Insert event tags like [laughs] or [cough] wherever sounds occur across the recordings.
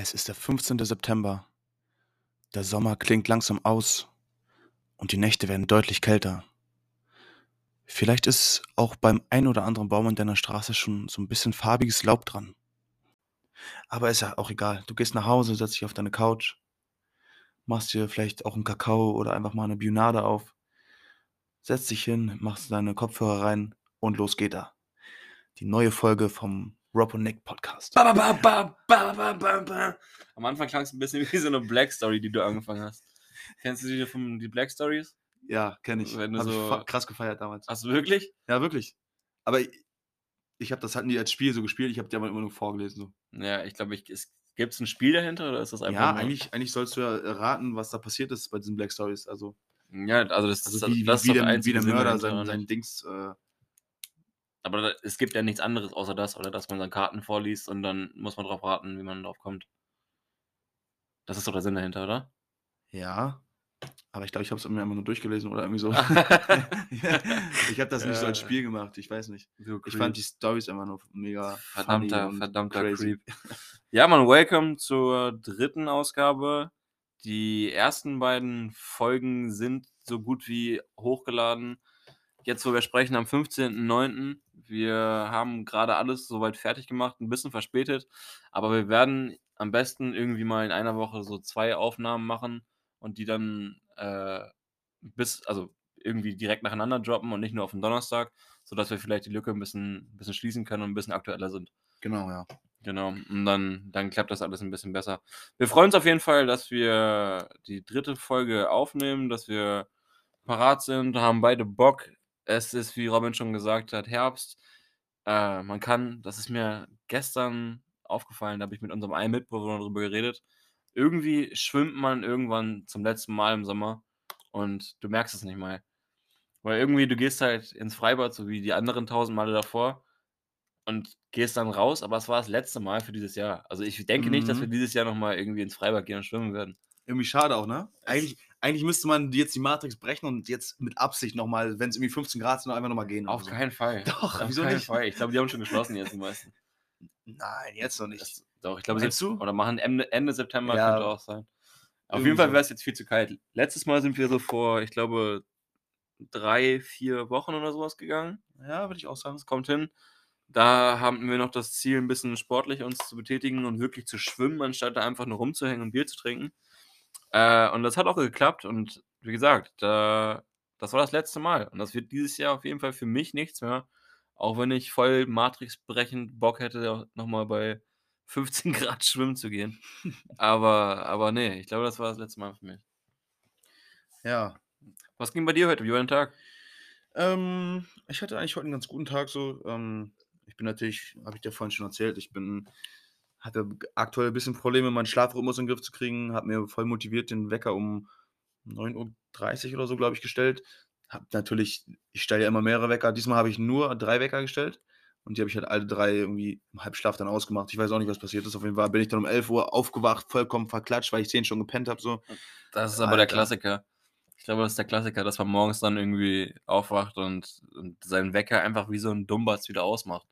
Es ist der 15. September. Der Sommer klingt langsam aus und die Nächte werden deutlich kälter. Vielleicht ist auch beim ein oder anderen Baum in deiner Straße schon so ein bisschen farbiges Laub dran. Aber ist ja auch egal. Du gehst nach Hause, setzt dich auf deine Couch, machst dir vielleicht auch einen Kakao oder einfach mal eine Bionade auf, setzt dich hin, machst deine Kopfhörer rein und los geht er. Die neue Folge vom Rob und Nick Podcast. Ba, ba, ba, ba, ba, ba, ba. Am Anfang klang es ein bisschen [laughs] wie so eine Black Story, die du angefangen hast. Kennst du die von die Black Stories? Ja, kenne ich. Wenn ich so- fa- krass gefeiert damals. Hast du wirklich? Ja, wirklich. Aber ich, ich habe das halt nie als Spiel so gespielt, ich habe dir aber immer nur vorgelesen. So. Ja, ich glaube, ich, gibt es ein Spiel dahinter oder ist das einfach Ja, nur... eigentlich, eigentlich sollst du ja raten, was da passiert ist bei diesen Black Stories. Also, Ja, also das, also das, wie, das wie, wie, ist doch der, wie der Mörder sein, sein? Dings. Äh, Aber es gibt ja nichts anderes außer das, oder? Dass man dann Karten vorliest und dann muss man drauf raten, wie man drauf kommt. Das ist doch der Sinn dahinter, oder? ja. Aber ich glaube, ich habe es mir immer nur durchgelesen oder irgendwie so. [laughs] [laughs] ich habe das nicht so als. Spiel gemacht, ich weiß nicht. Du Ich fand die Stories immer nur mega Verdammter, verdammter crazy. Creep. [laughs] Ja, man, welcome zur dritten Ausgabe. Die ersten beiden Folgen sind so gut wie hochgeladen. Jetzt, wo wir sprechen, am 15.09. Wir haben gerade alles soweit fertig gemacht, ein bisschen verspätet, aber wir werden am besten irgendwie mal in einer Woche so zwei Aufnahmen machen und die dann äh, bis, also irgendwie direkt nacheinander droppen und nicht nur auf den Donnerstag, sodass wir vielleicht die Lücke ein bisschen, ein bisschen schließen können und ein bisschen aktueller sind. Genau, ja. Genau, und dann, dann klappt das alles ein bisschen besser. Wir freuen uns auf jeden Fall, dass wir die dritte Folge aufnehmen, dass wir parat sind, haben beide Bock. Es ist, wie Robin schon gesagt hat, Herbst. Äh, man kann, das ist mir gestern aufgefallen, da habe ich mit unserem einen Mitbewohner darüber geredet. Irgendwie schwimmt man irgendwann zum letzten Mal im Sommer und du merkst es nicht mal. Weil irgendwie, du gehst halt ins Freibad, so wie die anderen tausend Male davor und gehst dann raus, aber es war das letzte Mal für dieses Jahr. Also ich denke nicht, dass Mhm. wir dieses Jahr nochmal irgendwie ins Freibad gehen und schwimmen werden. Irgendwie schade auch, ne? Eigentlich, eigentlich müsste man jetzt die Matrix brechen und jetzt mit Absicht nochmal, wenn es irgendwie 15 Grad sind, einfach nochmal gehen. Auf so. keinen Fall. Doch, Auf wieso keinen nicht? Fall. Ich glaube, die haben schon geschlossen jetzt die meisten. Nein, jetzt noch nicht. Das, doch, ich glaube, Sep- du? oder machen Ende, Ende September Ja. könnte auch sein. Auf jeden Fall wäre es jetzt viel zu kalt. Letztes Mal sind wir so vor, ich glaube, drei, vier Wochen oder sowas gegangen. ja, würde ich auch sagen. Das kommt hin. Da haben wir noch das Ziel, ein bisschen sportlich uns zu betätigen und wirklich zu schwimmen, anstatt da einfach nur rumzuhängen und Bier zu trinken. Äh, und das hat auch geklappt. Und wie gesagt, da, das war das letzte Mal. Und das wird dieses Jahr auf jeden Fall für mich nichts mehr. Auch wenn ich voll matrixbrechend Bock hätte, nochmal bei 15 [laughs] Grad schwimmen zu gehen. Aber, aber nee, ich glaube, das war das letzte Mal für mich. Ja. Was ging bei dir heute? Wie war dein Tag? Ähm, ich hatte eigentlich heute einen ganz guten Tag so. Ähm, ich bin natürlich, habe ich dir vorhin schon erzählt, ich bin, hatte aktuell ein bisschen Probleme, meinen Schlafrhythmus in den Griff zu kriegen, habe mir voll motiviert den Wecker um 9.30 Uhr oder so, glaube ich, gestellt. Hab natürlich, ich stelle ja immer mehrere Wecker. Diesmal habe ich nur drei Wecker gestellt und die habe ich halt alle drei irgendwie im Halbschlaf dann ausgemacht. Ich weiß auch nicht, was passiert ist. Auf jeden Fall bin ich dann um 11 Uhr aufgewacht, vollkommen verklatscht, weil ich 10 schon gepennt habe. So. Das ist aber der Alter. Klassiker. Ich glaube, das ist der Klassiker, dass man morgens dann irgendwie aufwacht und, und seinen Wecker einfach wie so ein Dummbatz wieder ausmacht.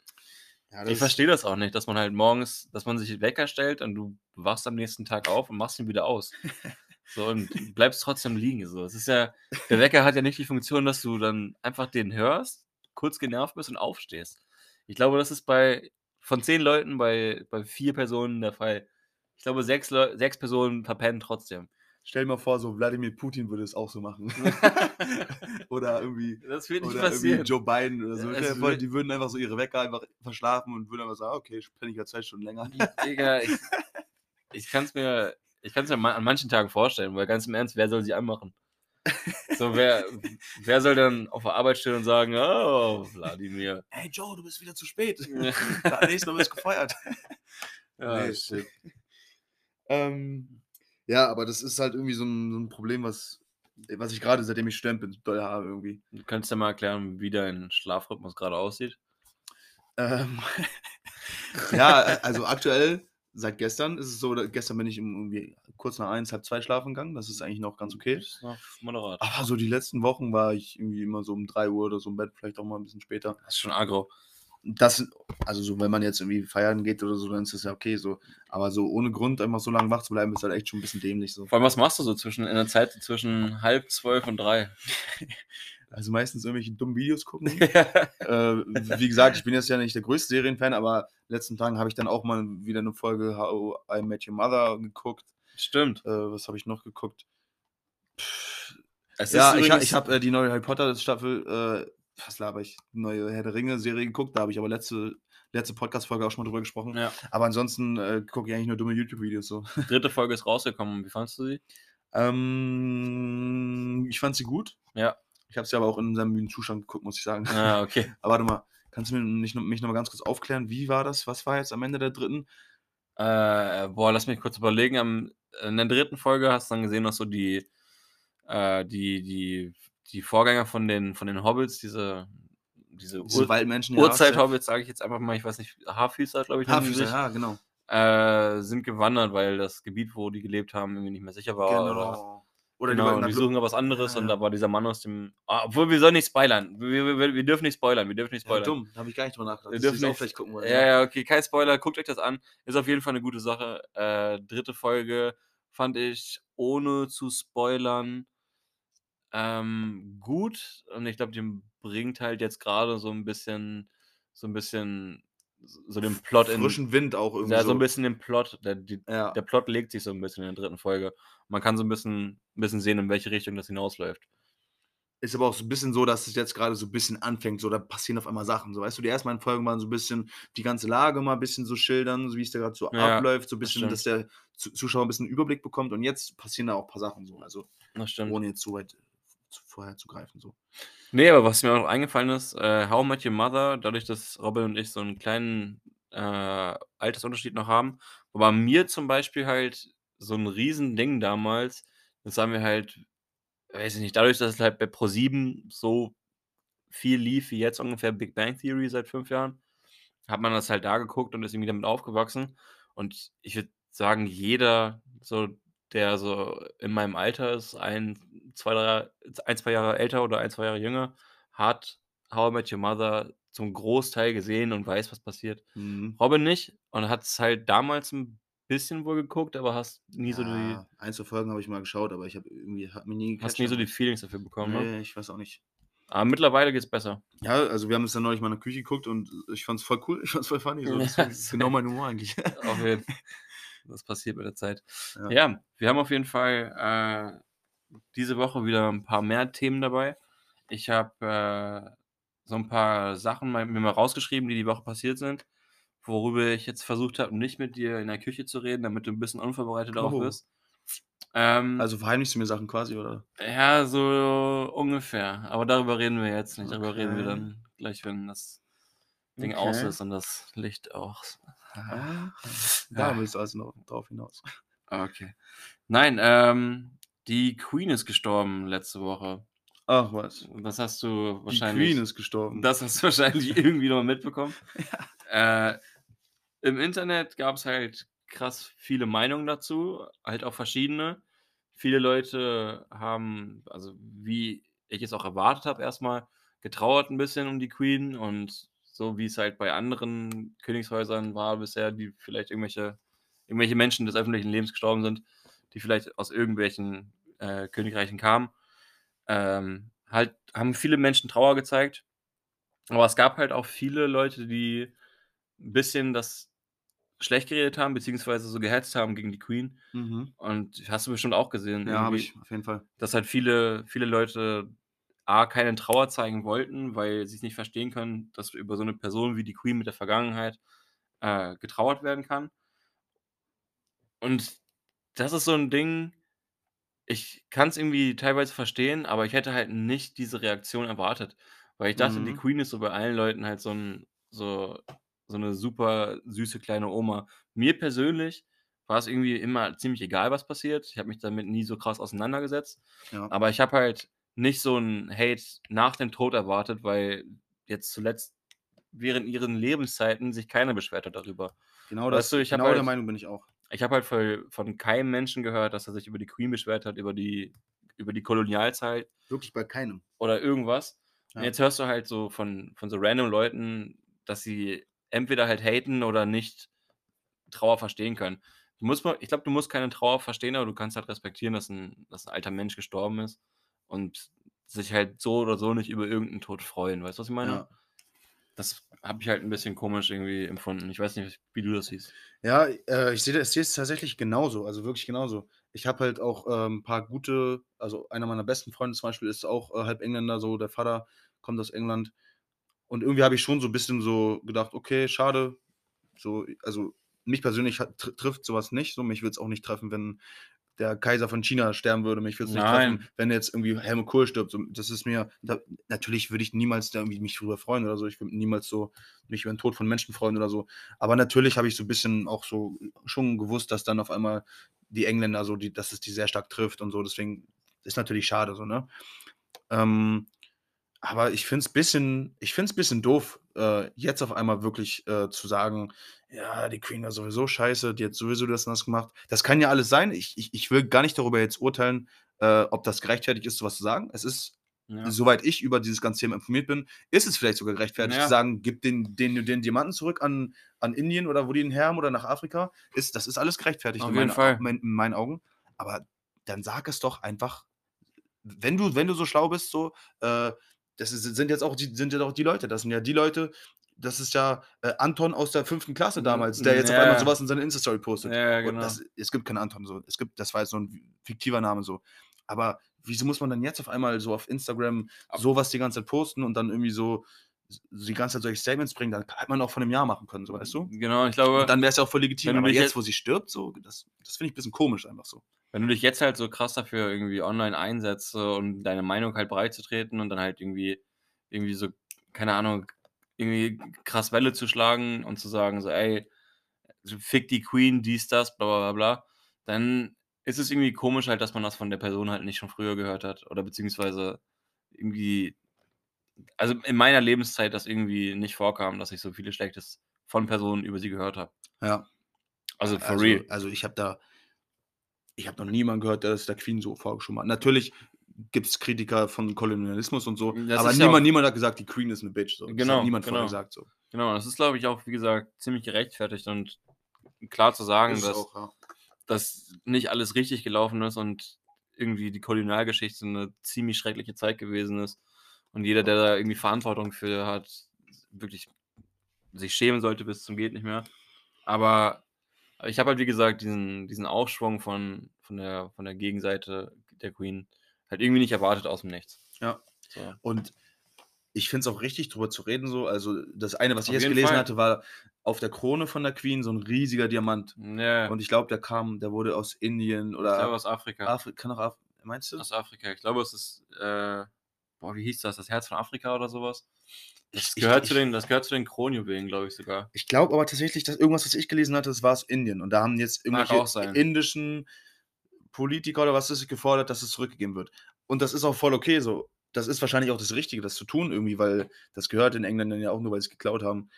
Ja, Ich verstehe das auch nicht, dass man halt morgens, dass man sich Wecker stellt und du wachst am nächsten Tag auf und machst ihn wieder aus. [laughs] So und bleibst trotzdem liegen. So. Es ist ja, der Wecker hat ja nicht die Funktion, dass du dann einfach den hörst, kurz genervt bist und aufstehst. Ich glaube, das ist bei von zehn Leuten bei, bei vier Personen der Fall. Ich glaube, sechs, Leu sechs Personen verpennen trotzdem. Stell dir mal vor, so Wladimir Putin würde es auch so machen. [laughs] oder irgendwie, Das wird nicht oder irgendwie passieren. Joe Biden oder so. Dir vor, die würden einfach so ihre Wecker einfach verschlafen und würden einfach sagen, okay, ich penne ich ja zwei Stunden länger. Digga, ich, ich kann es mir, ich kann's mir an manchen Tagen vorstellen, weil ganz im Ernst, wer soll sie anmachen? So, [laughs] wer, wer soll dann auf der Arbeit stehen und sagen, oh, Wladimir. Hey Joe, du bist wieder zu spät. Ja. Nächstes Mal wirst du gefeuert. [laughs] Ja, Nee. shit. Ähm, ja, aber das ist halt irgendwie so ein, so ein Problem, was, was ich gerade, seitdem ich Student bin, doll habe irgendwie. Du kannst ja mal erklären, wie dein Schlafrhythmus gerade aussieht. Ähm, [laughs] ja, also aktuell, seit gestern ist es so, gestern bin ich irgendwie kurz nach eins, halb zwei schlafen gegangen. Das ist eigentlich noch ganz okay. Das ist noch moderat. Aber so die letzten Wochen war ich irgendwie immer so um 3 Uhr oder so im Bett, vielleicht auch mal ein bisschen später. Das ist schon aggro. Das, also so, wenn man jetzt irgendwie feiern geht oder so, dann ist das ja okay so. Aber so ohne Grund einfach so lange wach zu bleiben, ist halt echt schon ein bisschen dämlich so. Vor allem, was machst du so zwischen in der Zeit zwischen halb zwölf und drei? [laughs] Also meistens irgendwelche dummen Videos gucken. [laughs] äh, wie gesagt, ich bin jetzt ja nicht der größte Serienfan, aber letzten Tagen habe ich dann auch mal wieder eine Folge How I Met Your Mother geguckt. Stimmt. Äh, was habe ich noch geguckt? Pff, ja, ich, ich habe äh, die neue Harry Potter Staffel, äh, was laber ich, neue Herr der Ringe Serie geguckt, da habe ich aber letzte, letzte Podcast-Folge auch schon mal drüber gesprochen. ja, Aber ansonsten äh, gucke ich eigentlich nur dumme YouTube-Videos so. [laughs] dritte Folge ist rausgekommen. Wie fandest du sie? ähm, ich fand sie gut. Ja. Ich habe sie aber auch in seinem müden Zustand geguckt, muss ich sagen. Ah, okay. [laughs] Aber warte mal, kannst du mir nicht, noch- mich noch mal ganz kurz aufklären, wie war das? Was war jetzt am Ende der dritten? Äh, boah, lass mich kurz überlegen. Am, in der dritten Folge hast du dann gesehen, dass so die, äh, die, die, die Vorgänger von den, von den Hobbits, diese, diese, Diese Ur Waldmenschen. Urzeit-Hobbits, sage ich jetzt einfach mal, ich weiß nicht, Haarfüßer, glaube ich, die Haarfüßer, ja, genau. äh, sind gewandert, weil das Gebiet, wo die gelebt haben, irgendwie nicht mehr sicher war. Oder, Genau. Oder die genau, wollten und die suchen da was anderes Ja, und ja. da war dieser Mann aus dem. Ah, obwohl, wir sollen nicht spoilern. Wir, wir, wir, dürfen nicht spoilern. Wir dürfen nicht ja, spoilern. dumm, da habe ich gar nicht drüber nachgedacht. Wir dürfen nicht- vielleicht gucken wollen. Ja, ja, okay, kein Spoiler, guckt euch das an. Ist auf jeden Fall eine gute Sache. Äh, dritte Folge fand ich, ohne zu spoilern, ähm, gut. Und ich glaube, die bringt halt jetzt gerade so ein bisschen, so ein bisschen, so den Plot in. Frischen Wind auch irgendwie. Ja, so ein bisschen den Plot. Der, die, Ja. der Plot legt sich so ein bisschen in der dritten Folge. Man kann so ein bisschen, ein bisschen sehen, in welche Richtung das hinausläuft. Ist aber auch so ein bisschen so, dass es jetzt gerade so ein bisschen anfängt, so da passieren auf einmal Sachen. So, weißt du, die ersten beiden Folgen waren so ein bisschen die ganze Lage mal ein bisschen so schildern, so wie es da gerade so Ja, abläuft, so ein das bisschen, dass der Zu- Zuschauer ein bisschen Überblick bekommt und jetzt passieren da auch ein paar Sachen so, also Das ohne jetzt zu weit vorher zu greifen. So. Nee, aber was mir auch eingefallen ist, äh, How Met Your Mother, dadurch, dass Robin und ich so einen kleinen äh, Altersunterschied noch haben, war mir zum Beispiel halt so ein Riesending damals. Das haben wir halt, weiß ich nicht, dadurch, dass es halt bei Pro7 so viel lief wie jetzt ungefähr Big Bang Theory seit fünf Jahren, hat man das halt da geguckt und ist irgendwie damit aufgewachsen. Und ich würde sagen, jeder, so, der so in meinem Alter ist, ein, zwei, drei, ein, zwei Jahre älter oder ein, zwei Jahre jünger, hat How I Met Your Mother zum Großteil gesehen und weiß, was passiert. Mhm. Robin nicht und hat es halt damals ein bisschen wohl geguckt, aber hast nie so die, Ja, ein, zwei Folgen habe ich mal geschaut, aber ich habe irgendwie, hat mir nie hast nie so die Feelings dafür bekommen. Ne? Nee, ich weiß auch nicht. Aber mittlerweile geht's besser. Ja, also wir haben es dann neulich mal in der Küche geguckt und ich fand es voll cool, [laughs] ich fand es voll funny. So. [laughs] Ja, Das ist genau mein Humor eigentlich. Auf jeden [laughs] Das passiert mit der Zeit. Ja. Ja, wir haben auf jeden Fall äh, diese Woche wieder ein paar mehr Themen dabei. Ich habe äh, so ein paar Sachen mal, mir mal rausgeschrieben, die die Woche passiert sind, worüber ich jetzt versucht habe, nicht mit dir in der Küche zu reden, damit du ein bisschen unvorbereitet darauf Oh. bist. Ähm, Also verheimlichst du mir Sachen quasi, oder? ja, so ungefähr. Aber darüber reden wir jetzt nicht. Darüber reden wir Okay. dann gleich, wenn das Ding Okay. aus ist und das Licht aus. Ah, [laughs] da Ja. willst du also noch drauf hinaus. Okay. Nein, ähm, die Queen ist gestorben letzte Woche. Ach was. Das hast du Die wahrscheinlich. Queen ist gestorben. Das hast du wahrscheinlich [laughs] irgendwie noch mitbekommen. Äh, Im Internet gab es halt krass viele Meinungen dazu, halt auch verschiedene. Viele Leute haben, also wie ich es auch erwartet habe, erstmal getrauert ein bisschen um die Queen und so wie es halt bei anderen Königshäusern war bisher, die vielleicht irgendwelche, irgendwelche Menschen des öffentlichen Lebens gestorben sind, die vielleicht aus irgendwelchen äh, Königreichen kamen, ähm, halt haben viele Menschen Trauer gezeigt. Aber es gab halt auch viele Leute, die ein bisschen das schlecht geredet haben, beziehungsweise so gehetzt haben gegen die Queen. Mhm. Und hast du bestimmt auch gesehen, Ja, habe ich, auf jeden Fall. dass halt viele, viele Leute A, keine Trauer zeigen wollten, weil sie es nicht verstehen können, dass über so eine Person wie die Queen mit der Vergangenheit äh, getrauert werden kann. Und das ist so ein Ding, ich kann es irgendwie teilweise verstehen, aber ich hätte halt nicht diese Reaktion erwartet. Weil ich dachte, die Mhm. Queen ist so bei allen Leuten halt so, ein, so, so eine super süße kleine Oma. Mir persönlich war es irgendwie immer ziemlich egal, was passiert. Ich habe mich damit nie so krass auseinandergesetzt. Ja. Aber ich habe halt nicht so ein Hate nach dem Tod erwartet, weil jetzt zuletzt während ihren Lebenszeiten sich keiner beschwert hat darüber. Genau, Weißt das, du, ich genau der halt- Meinung bin ich auch. Ich habe halt von, von keinem Menschen gehört, dass er sich über die Queen beschwert hat, über die, über die Kolonialzeit Wirklich bei keinem. oder irgendwas. Und Ja. jetzt hörst du halt so von, von so random Leuten, dass sie entweder halt haten oder nicht Trauer verstehen können. Du musst ich glaube, du musst keine Trauer verstehen, aber du kannst halt respektieren, dass ein, dass ein alter Mensch gestorben ist und sich halt so oder so nicht über irgendeinen Tod freuen. Weißt du, was ich meine? Ja. Das habe ich halt ein bisschen komisch irgendwie empfunden. Ich weiß nicht, wie du das siehst. Ja, äh, ich sehe das jetzt tatsächlich genauso, also wirklich genauso. Ich habe halt auch ähm, ein paar gute, also einer meiner besten Freunde zum Beispiel ist auch äh, halb Engländer, so der Vater kommt aus England. Und irgendwie habe ich schon so ein bisschen so gedacht, okay, schade. So, also mich persönlich hat, tr trifft sowas nicht. So, mich würde es auch nicht treffen, wenn der Kaiser von China sterben würde. Mich würde es nicht Nein. treffen, wenn jetzt irgendwie Helmut Kohl stirbt. So, das ist mir, da, natürlich würde ich niemals da irgendwie mich drüber freuen oder so. Ich würde niemals so mich über den Tod von Menschen freuen oder so. Aber natürlich habe ich so ein bisschen auch so schon gewusst, dass dann auf einmal die Engländer so, die, dass es die sehr stark trifft und so. Deswegen ist natürlich schade so, ne? Ähm, aber ich finde es bisschen, ich finde es bisschen doof, äh, jetzt auf einmal wirklich äh, zu sagen, ja, die Queen war sowieso scheiße, die hat sowieso das und das gemacht. Das kann ja alles sein. Ich, ich, ich will gar nicht darüber jetzt urteilen, äh, ob das gerechtfertigt ist, sowas zu sagen. Es ist, Ja. soweit ich über dieses ganze Thema informiert bin, ist es vielleicht sogar gerechtfertigt Ja. zu sagen, gib den, den, den Diamanten zurück an, an Indien oder wo die ihn her haben oder nach Afrika. Ist, das ist alles gerechtfertigt Auf in, jeden meinen, Fall. mein- in meinen Augen. Aber dann sag es doch einfach, wenn du, wenn du so schlau bist, so, äh, das ist, sind jetzt auch die, sind ja auch die Leute. Das sind ja die Leute, das ist ja äh, Anton aus der fünften Klasse damals, der jetzt auf Ja. einmal sowas in seine Insta-Story postet. Ja, genau. das, es gibt keinen Anton so. Es gibt, das war jetzt so ein fiktiver Name so. Aber wieso muss man dann jetzt auf einmal so auf Instagram sowas die ganze Zeit posten und dann irgendwie so die ganze Zeit solche Statements bringen? Dann hätte man auch von einem Jahr machen können, so weißt du? Genau, ich glaube, Und dann wäre es ja auch voll legitim. Aber jetzt, jetzt- wo sie stirbt, so, das, das finde ich ein bisschen komisch einfach so. wenn du dich jetzt halt so krass dafür irgendwie online einsetzt und deine Meinung halt breit zu treten und dann halt irgendwie, irgendwie so, keine Ahnung, irgendwie krass Welle zu schlagen und zu sagen, so, ey, fick die Queen, dies, das, bla bla bla bla, dann ist es irgendwie komisch halt, dass man das von der Person halt nicht schon früher gehört hat. Oder beziehungsweise irgendwie, also in meiner Lebenszeit das irgendwie nicht vorkam, dass ich so vieles Schlechtes von Personen über sie gehört habe. Ja. Also for also, real. Also ich habe da, ich habe noch niemanden gehört, der das der Queen so vorgeschoben hat. Natürlich gibt es Kritiker von Kolonialismus und so, Das aber ist ja niemand, niemand hat gesagt, die Queen ist eine Bitch. So. Genau, niemand genau. gesagt. So. Genau, das ist, glaube ich, auch, wie gesagt, ziemlich gerechtfertigt und klar zu sagen, Ist dass, auch, ja. dass nicht alles richtig gelaufen ist und irgendwie die Kolonialgeschichte eine ziemlich schreckliche Zeit gewesen ist und jeder, der da irgendwie Verantwortung für hat, wirklich sich schämen sollte bis zum geht nicht mehr. Aber ich habe halt, wie gesagt, diesen, diesen Aufschwung von, von, der, von der Gegenseite der Queen halt irgendwie nicht erwartet aus dem Nichts. Ja. So. Und ich finde es auch richtig, drüber zu reden. So. Also das eine, was ich Auf jetzt jeden gelesen Fall. hatte, war auf der Krone von der Queen so ein riesiger Diamant. Ja, Und ich glaube, der kam, der wurde aus Indien ich oder glaube aus Afrika. Afrika. Kann auch Af Meinst du? Aus Afrika. Ich glaube, es ist, äh, boah, wie hieß das? Das Herz von Afrika oder sowas? Das, Ich- gehört, ich- zu den, das gehört zu den Kronjuwelen, glaube ich sogar. Ich glaube aber tatsächlich, dass irgendwas, was ich gelesen hatte, das war aus Indien. Und da haben jetzt irgendwelche indischen Politiker oder was ist es gefordert, dass es zurückgegeben wird. Und das ist auch voll okay so. Das ist wahrscheinlich auch das Richtige, das zu tun irgendwie, weil das gehört den Engländern ja auch nur, weil sie es geklaut haben.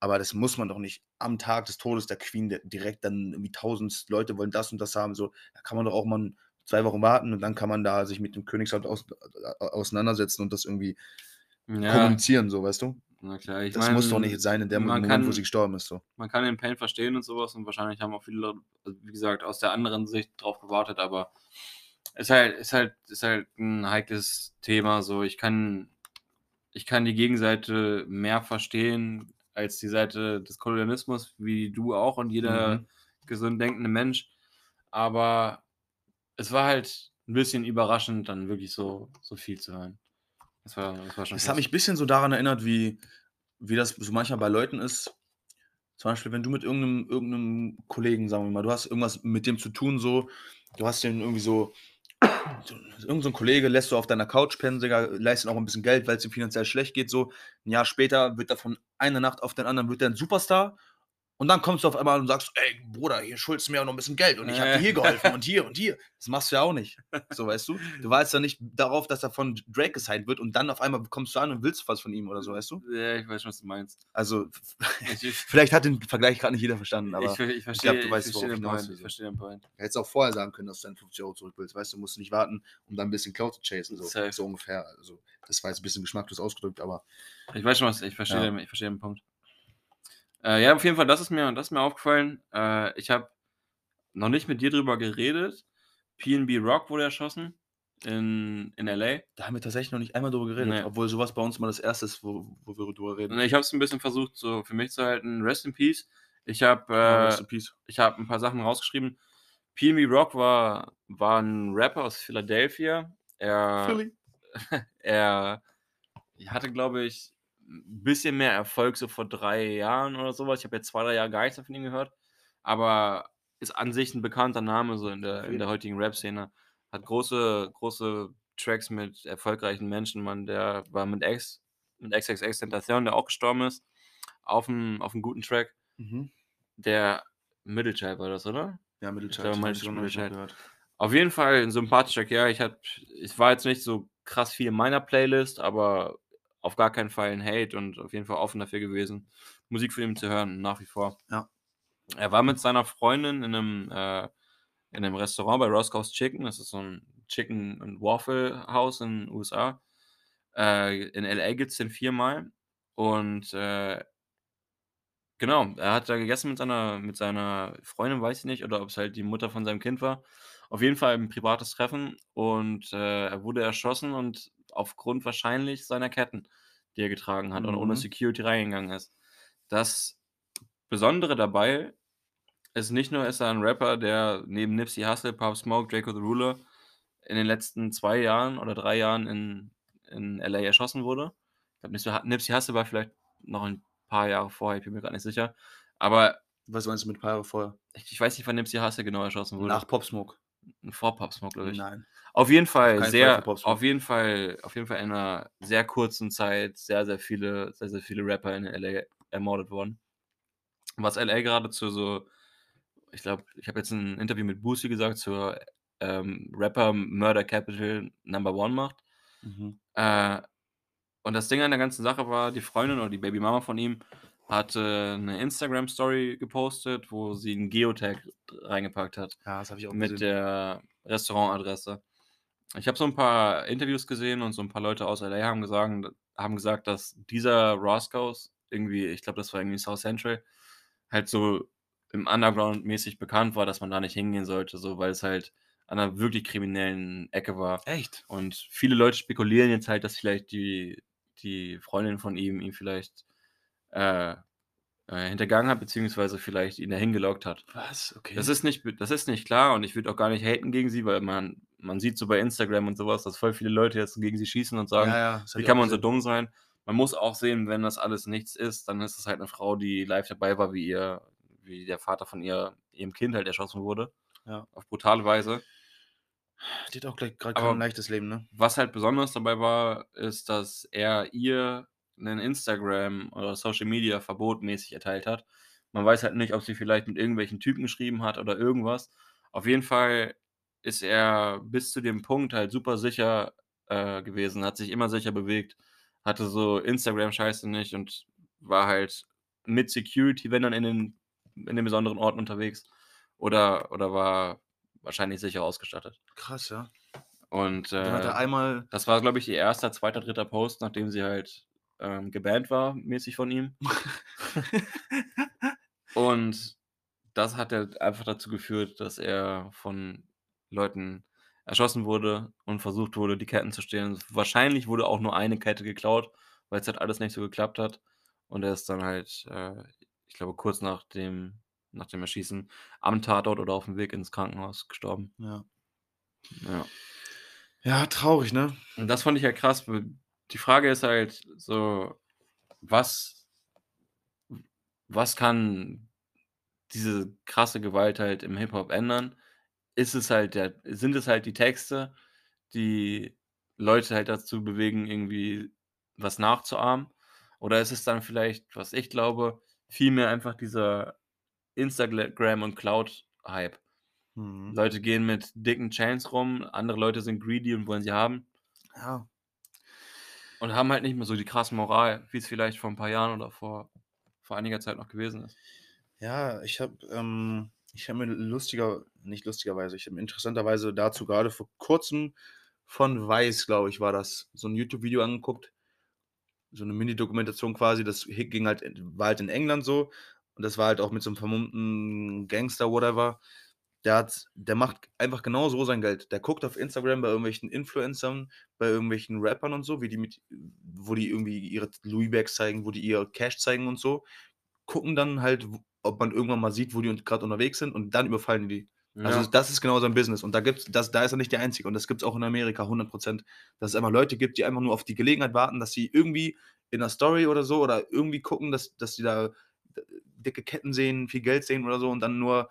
Aber das muss man doch nicht am Tag des Todes der Queen direkt dann irgendwie tausend Leute wollen das und das haben. So, da kann man doch auch mal zwei Wochen warten und dann kann man da sich mit dem Königshaus aus, äh, auseinandersetzen und das irgendwie Ja, kommunizieren, so, weißt du? na klar. Ich Das mein, muss doch nicht sein in dem man Moment, kann, wo sie gestorben ist. So. man kann den Pain verstehen und sowas und wahrscheinlich haben auch viele Leute, also wie gesagt, aus der anderen Sicht drauf gewartet, aber ist halt, ist halt, ist halt ein heikles Thema. So, ich kann, ich kann die Gegenseite mehr verstehen als die Seite des Kolonialismus, wie du auch und jeder Mhm. gesund denkende Mensch. Aber es war halt ein bisschen überraschend, dann wirklich so, so viel zu hören. Das war, das war schon Das hat mich ein bisschen so daran erinnert, wie, wie das so manchmal bei Leuten ist. Zum Beispiel, wenn du mit irgendeinem, irgendeinem Kollegen, sagen wir mal, du hast irgendwas mit dem zu tun, so, du hast den irgendwie so, so irgend so Kollege lässt du auf deiner Couch pennen, Digga, leistet auch ein bisschen Geld, weil es ihm finanziell schlecht geht, so. Ein Jahr später wird er von einer Nacht auf den anderen, wird er ein Superstar. Und dann kommst du auf einmal und sagst, ey, Bruder, hier schuldest du mir auch noch ein bisschen Geld und ich habe dir Äh. hier geholfen [laughs] und hier und hier. Das machst du ja auch nicht. So, weißt du? Du warst ja nicht darauf, dass er von Drake gesigned wird und dann auf einmal kommst du an und willst was von ihm oder so, weißt du? Ja, ich weiß schon, was du meinst. Also, [laughs] Ich, ich, vielleicht hat den Vergleich gerade nicht jeder verstanden, aber ich, ich verstehe, du weißt, ich verstehe ich den Point. Ich verstehe den Point. hättest auch vorher sagen können, dass du deine 50 Euro zurück willst, weißt du, musst du nicht warten, um dann ein bisschen Cloud zu chasen, so, so ungefähr. Also, das war jetzt ein bisschen geschmacklos ausgedrückt, aber Ich weiß schon was, ich verstehe, Ja. den, ich verstehe den Punkt. Äh, ja, auf jeden Fall, das ist mir das ist mir aufgefallen. Äh, ich habe noch nicht mit dir drüber geredet. PNB Rock wurde erschossen in in L.A. Da haben wir tatsächlich noch nicht einmal drüber geredet, Ne. obwohl so was bei uns mal das Erste ist, wo wo wir drüber reden. Ich habe es 'n bisschen versucht, so für mich zu halten. Rest in Peace. Ich habe, äh in peace. ich habe 'n paar Sachen rausgeschrieben. PNB Rock war war 'n Rapper aus Philadelphia. Er Philly. [laughs] er hatte, glaube ich, 'n bisschen mehr Erfolg so vor 3 Jahren oder so was. Ich habe jetzt 2, 3 Jahre gar nichts von ihm gehört, aber ist an sich 'n bekannter Name so in der in der heutigen Rap-Szene. Hat große große Tracks mit erfolgreichen Menschen, Mann. Der war mit X mit XXXTentacion, der auch gestorben ist, auf 'n auf guten Track. Mhm. Der Middle Child war das, oder? Ja, Middle Ich glaube, den hab Middle ich sogar noch nicht Child. gehört. Auf jeden Fall 'n sympathischer Kerl. Ich es war jetzt nicht so krass viel in meiner Playlist, aber auf gar keinen Fall 'n Hate und auf jeden Fall offen dafür gewesen, Musik von ihm zu hören, nach wie vor. Ja. Er war mit seiner Freundin in 'nem äh, in 'nem Restaurant bei Roscoe's Chicken. Das ist so 'n Chicken and Waffle House in USA. Äh, in L.A. gibt's den viermal und, äh genau, er hat da gegessen mit seiner mit seiner Freundin, weiß ich nicht, oder ob's halt die Mutter von seinem Kind war. Auf jeden Fall 'n privates Treffen und, äh, er wurde erschossen und aufgrund wahrscheinlich seiner Ketten, die er getragen hat und ohne Mhm. Security reingegangen ist. Das Besondere dabei ist nicht nur ist er 'n Rapper, der neben Nipsey Hussle, Pop Smoke, Drakeo the Ruler in den letzten 2 Jahren oder 3 Jahren in in L.A. erschossen wurde. Ich glaube, Nipsey Hu Nipsey Hussle war vielleicht noch 'n paar Jahre vorher, ich bin mir grad nicht sicher. Aber Was meinst du mit paar Jahre vorher? ich ich weiß nicht, wann Nipsey Hussle genau erschossen wurde. Nach Pop Smoke. Vor Pop Smoke, glaube ich. Nein. Auf jeden Fall sehr auf jeden Fall auf jeden Fall in 'ner sehr kurzen Zeit sehr, sehr viele sehr, sehr viele Rapper in L.A. ermordet worden. Was L.A. gerade zu so ich glaube, ich habe jetzt 'n Interview mit Boosie gesagt, zur, ähm, Rapper Murder Capital Number One macht. Mhm. Äh, und das Ding an der ganzen Sache war, die Freundin oder die Babymama von ihm hatte 'ne Instagram-Story gepostet, wo sie 'n Geotag reingepackt hat Ja, das habe ich auch mit gesehen. der Restaurantadresse. Ich habe so 'n paar Interviews gesehen und so 'n paar Leute aus L.A. haben gesagen haben gesagt, dass dieser Roscoe's irgendwie ich glaube, das war irgendwie South Central, halt so im Underground mäßig bekannt war, dass man da nicht hingehen sollte, so, weil es halt an 'ner wirklich kriminellen Ecke war. Echt? Und viele Leute spekulieren jetzt halt, dass vielleicht die die Freundin von ihm ihn vielleicht, äh, äh, hintergangen hat, beziehungsweise vielleicht ihn dahin gelockt hat. Was? Okay. Das ist nicht das ist nicht klar und ich würde auch gar nicht haten gegen sie, weil man man sieht so bei Instagram und so was, dass voll viele Leute jetzt gegen sie schießen und sagen: Ja, ja, „Wie kann man so dumm sein?“ Man muss auch sehen, wenn das alles nichts ist, dann ist es halt 'ne Frau, die live dabei war, wie ihr wie der Vater von ihr ihrem Kind halt erschossen wurde. Ja. Auf brutale Weise. Die hat auch gleich grad Aber kein leichtes Leben, ne? was halt besonders dabei war, ist, dass er ihr 'nen Instagram oder Social Media Verbot mäßig erteilt hat. Man weiß halt nicht, ob sie vielleicht mit irgendwelchen Typen geschrieben hat oder irgendwas. Auf jeden Fall ist er bis zu dem Punkt halt super sicher, äh, gewesen, hat sich immer sicher bewegt, hatte so Instagram-Scheiße nicht und war halt mit Security, wenn dann in den in den besonderen Orten unterwegs oder oder war wahrscheinlich sicher ausgestattet. Krass, ja. Und, äh, einmal das war, glaube ich, ihr 1., 2., 3. Post, nachdem sie halt, ähm, gebannt war mäßig von ihm. [laughs] Und das hat halt einfach dazu geführt, dass er von Leuten erschossen wurde und versucht wurde, die Ketten zu stehlen. Wahrscheinlich wurde auch nur eine Kette geklaut, weil's halt alles nicht so geklappt hat. Und er ist dann halt, äh, ich glaube, kurz nach dem nach dem Erschießen am Tatort oder aufm Weg ins Krankenhaus gestorben. Ja. Ja. Ja, traurig, ne? Und das fand ich halt krass. Die Frage ist halt so, was was kann diese krasse Gewalt halt im Hip-Hop ändern? Ist es halt der sind es halt die Texte, die Leute halt dazu bewegen, irgendwie was nachzuahmen? Oder ist es dann vielleicht, was ich glaube, vielmehr einfach dieser Instagram und Cloud-Hype? Mhm. Leute gehen mit dicken Chains rum, andere Leute sind greedy und wollen sie haben. Ja. Und haben halt nicht mehr so die krasse Moral, wie's vielleicht vor 'n paar Jahren oder vor vor einiger Zeit noch gewesen ist. Ja, ich habe, ähm habe mir lustiger nicht lustigerweise, ich habe interessanterweise dazu grade vor Kurzem von Vice, glaube ich, war das, so 'n YouTube-Video angeguckt. So 'ne Mini-Dokumentation quasi, das ging halt war halt in England so und das war halt auch mit so einem vermummten Gangster, whatever. Der hat der macht einfach genau so sein Geld. Der guckt auf Instagram bei irgendwelchen Influencern, bei irgendwelchen Rappern und so, wie die mit wo die irgendwie ihre Louis Bags zeigen, wo die ihr Cash zeigen und so, gucken dann halt, ob man irgendwann mal sieht, wo die grad unterwegs sind und dann überfallen die. Also, Ja. das ist genau sein Business und da gibt's das da ist er nicht der Einzige und das gibt's auch in Amerika 100% Dass es einfach Leute gibt, die einfach nur auf die Gelegenheit warten, dass sie irgendwie in 'ner Story oder so oder irgendwie gucken, dass dass die da d dicke Ketten sehen, viel Geld sehen oder so und dann nur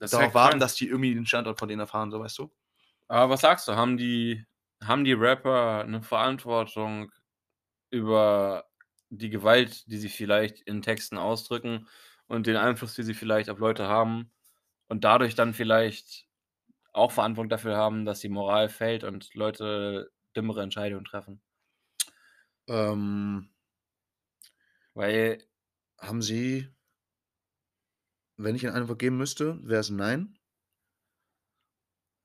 Das darauf warten, krank. dass die irgendwie den Standort von denen erfahren, so, weißt du? Aber was sagst du, haben die haben die Rapper 'ne Verantwortung über die Gewalt, die sie vielleicht in Texten ausdrücken und den Einfluss, den sie vielleicht auf Leute haben und dadurch dann vielleicht auch Verantwortung dafür haben, dass die Moral fällt und Leute dümmere Entscheidungen treffen? Ähm Weil haben sie wenn ich 'ne Antwort geben müsste, wäre es nein.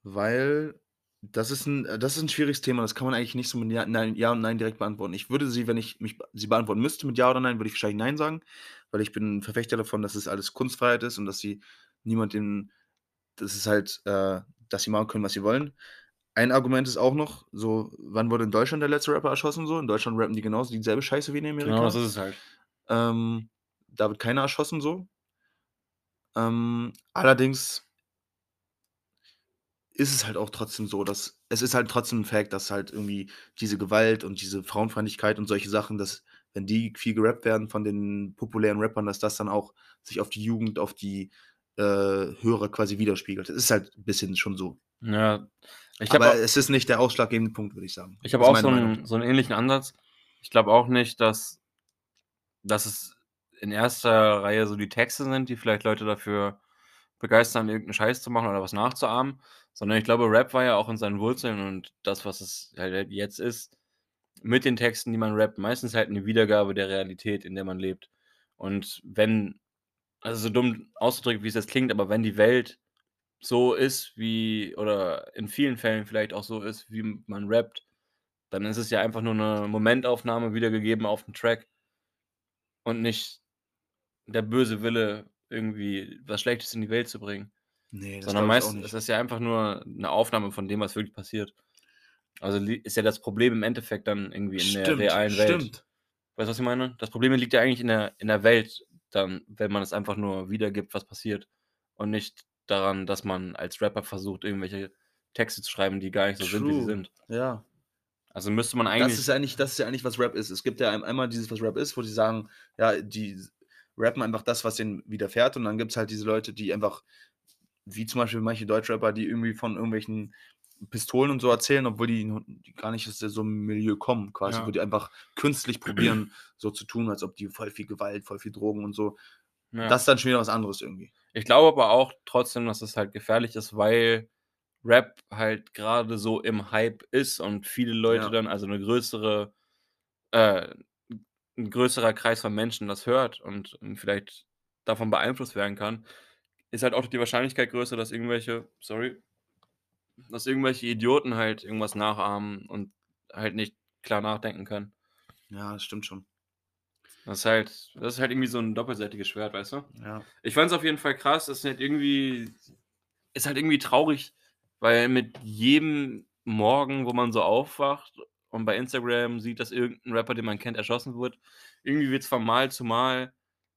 Weil das ist 'n äh, das ist 'n schwieriges Thema. Das kann man eigentlich nicht so mit ja nein ja und nein direkt beantworten. Ich würde sie, wenn ich mich sie beantworten müsste mit ja oder nein, würde ich wahrscheinlich nein sagen, weil ich bin 'n Verfechter davon, dass es alles Kunstfreiheit ist und dass sie niemand den das ist halt, äh dass sie machen können, was sie wollen. Ein Argument ist auch noch so, wann wurde in Deutschland der letzte Rapper erschossen so? In Deutschland rappen die genauso dieselbe Scheiße wie in Amerika. Genau, das ist es halt. Ähm, da wird keiner erschossen so. Ähm, allerdings ist es halt auch trotzdem so, dass es ist halt trotzdem 'n Fact, dass halt irgendwie diese Gewalt und diese Frauenfeindlichkeit und solche Sachen, dass wenn die viel gerappt werden von den populären Rappern, dass das dann auch sich auf die Jugend, auf die, äh, Hörer quasi widerspiegelt. Es ist halt 'n bisschen schon so. Ja, Aber au es ist nicht der ausschlaggebende Punkt, würde ich sagen. ich habe auch so Meinung. 'n so 'n ähnlichen Ansatz. Ich glaube auch nicht, dass dass es in erster Reihe so die Texte sind, die vielleicht Leute dafür begeistern, irgend 'n Scheiß zu machen oder was nachzuahmen, sondern ich glaube, Rap war ja auch in seinen Wurzeln und das, was es halt jetzt ist, mit den Texten, die man rappt, meistens halt 'ne Wiedergabe der Realität, in der man lebt. Und wenn also, so dumm ausgedrückt, wie es jetzt klingt, aber wenn die Welt so ist, wie oder in vielen Fällen vielleicht auch so ist, wie man rappt, dann ist es ja einfach nur 'ne Momentaufnahme wiedergegeben auf 'n Track und nicht der böse Wille, irgendwie was Schlechtes in die Welt zu bringen. Ne, das Sondern glaube ich auch meist nicht. ist das ja einfach nur 'ne Aufnahme von dem, was wirklich passiert. Also, ist ja das Problem im Endeffekt dann irgendwie in der Stimmt, realen Welt. stimmt. Weißt du, was ich meine? Das Problem liegt ja eigentlich in der in der Welt dann, wenn man es einfach nur wiedergibt, was passiert und nicht daran, dass man als Rapper versucht, irgendwelche Texte zu schreiben, die gar nicht so sind, wie sie True, sind. ja. Also, müsste man Das eigentlich ist eigentlich das ist ja eigentlich, was Rap ist. Es gibt ja ein einmal dieses, was Rap ist, wo die sagen, ja, die rappen einfach das, was denen widerfährt und dann gibt's halt diese Leute, die einfach wie zum Beispiel manche Deutschrapper, die irgendwie von irgendwelchen Pistolen und so erzählen, obwohl die die gar nicht aus so 'nem Milieu kommen quasi, Ja. wo die einfach künstlich probieren, so zu tun, als ob die voll viel Gewalt, voll viel Drogen und so. Ja. Das ist dann schon wieder was anderes irgendwie. Ich glaube aber auch trotzdem, dass es halt gefährlich ist, weil Rap halt grade so im Hype ist und viele Leute Ja. dann also 'ne größere äh, 'n 'n größerer Kreis von Menschen das hört und und vielleicht davon beeinflusst werden kann, ist halt auch die Wahrscheinlichkeit größer, dass irgendwelche sorry dass irgendwelche Idioten halt irgendwas nachahmen und halt nicht klar nachdenken können. Ja, das stimmt schon. Das ist halt das ist halt irgendwie so 'n doppelseitiges Schwert, weißt du? Ja. Ich fand's auf jeden Fall krass, ist halt irgendwie ist halt irgendwie traurig, weil mit jedem Morgen, wo man so aufwacht und bei Instagram sieht, dass irgend 'n Rapper, den man kennt, erschossen wird, irgendwie wird's von Mal zu Mal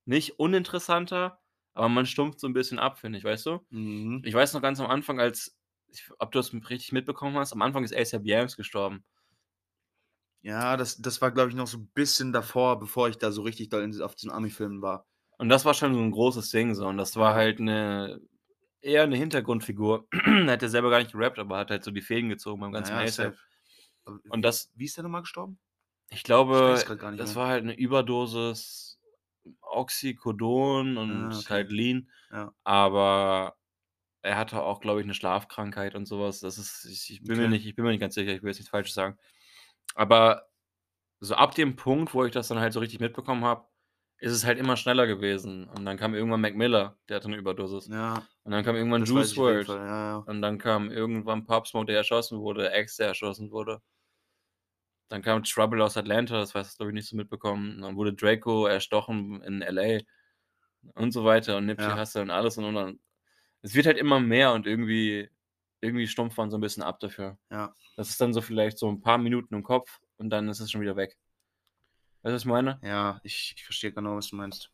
nicht uninteressanter, aber man stumpft so 'n bisschen ab, finde ich, weißt du? Mhm. Ich weiß noch ganz am Anfang, als ich ob du das richtig mitbekommen hast, am Anfang ist A$AP Yams gestorben. Ja, das das war, glaube ich, noch so 'n bisschen davor, bevor ich da so richtig doll in auf diesen Ami-Filmen war. Und das war schon so 'n großes Ding so und das war halt 'ne eher 'ne Hintergrundfigur. [clears throat] Er hat ja selber gar nicht gerappt, aber hat halt so die Fäden gezogen beim ganzen ja, A$AP. Und das wie ist der noch mal gestorben? Ich Ich glaube, nicht das mehr. war halt 'ne Überdosis Oxycodon und Ah, okay. halt Lean, Ja. aber er hatte auch, glaube ich, 'ne Schlafkrankheit und so was. Das ist ich ich bin mir Okay. nicht ich bin mir nicht ganz sicher, ich will jetzt nichts Falsches sagen. Aber so ab dem Punkt, wo ich das dann halt so richtig mitbekommen habe, ist es halt immer schneller gewesen. Und dann kam irgendwann Mac Miller, der hatte 'ne Überdosis. Ja. Und dann kam irgendwann Das Juice ich WRLD. Fall, ja, ja. Und dann kam irgendwann Pop Smoke, der erschossen wurde, X, der erschossen wurde. Dann kam Trouble aus Atlanta, das hast du, glaube ich, nicht so mitbekommen. Dann wurde Draco erstochen in LA. und so weiter und Nipsey Ja. Hussle und alles und, und, und. Es wird halt immer mehr und irgendwie, irgendwie stumpft man so ein bisschen ab dafür. Ja. Das ist dann so vielleicht so ein paar Minuten im Kopf und dann ist es schon wieder weg. Weißt du, was ich meine? Ja, ich, ich verstehe genau, was du meinst.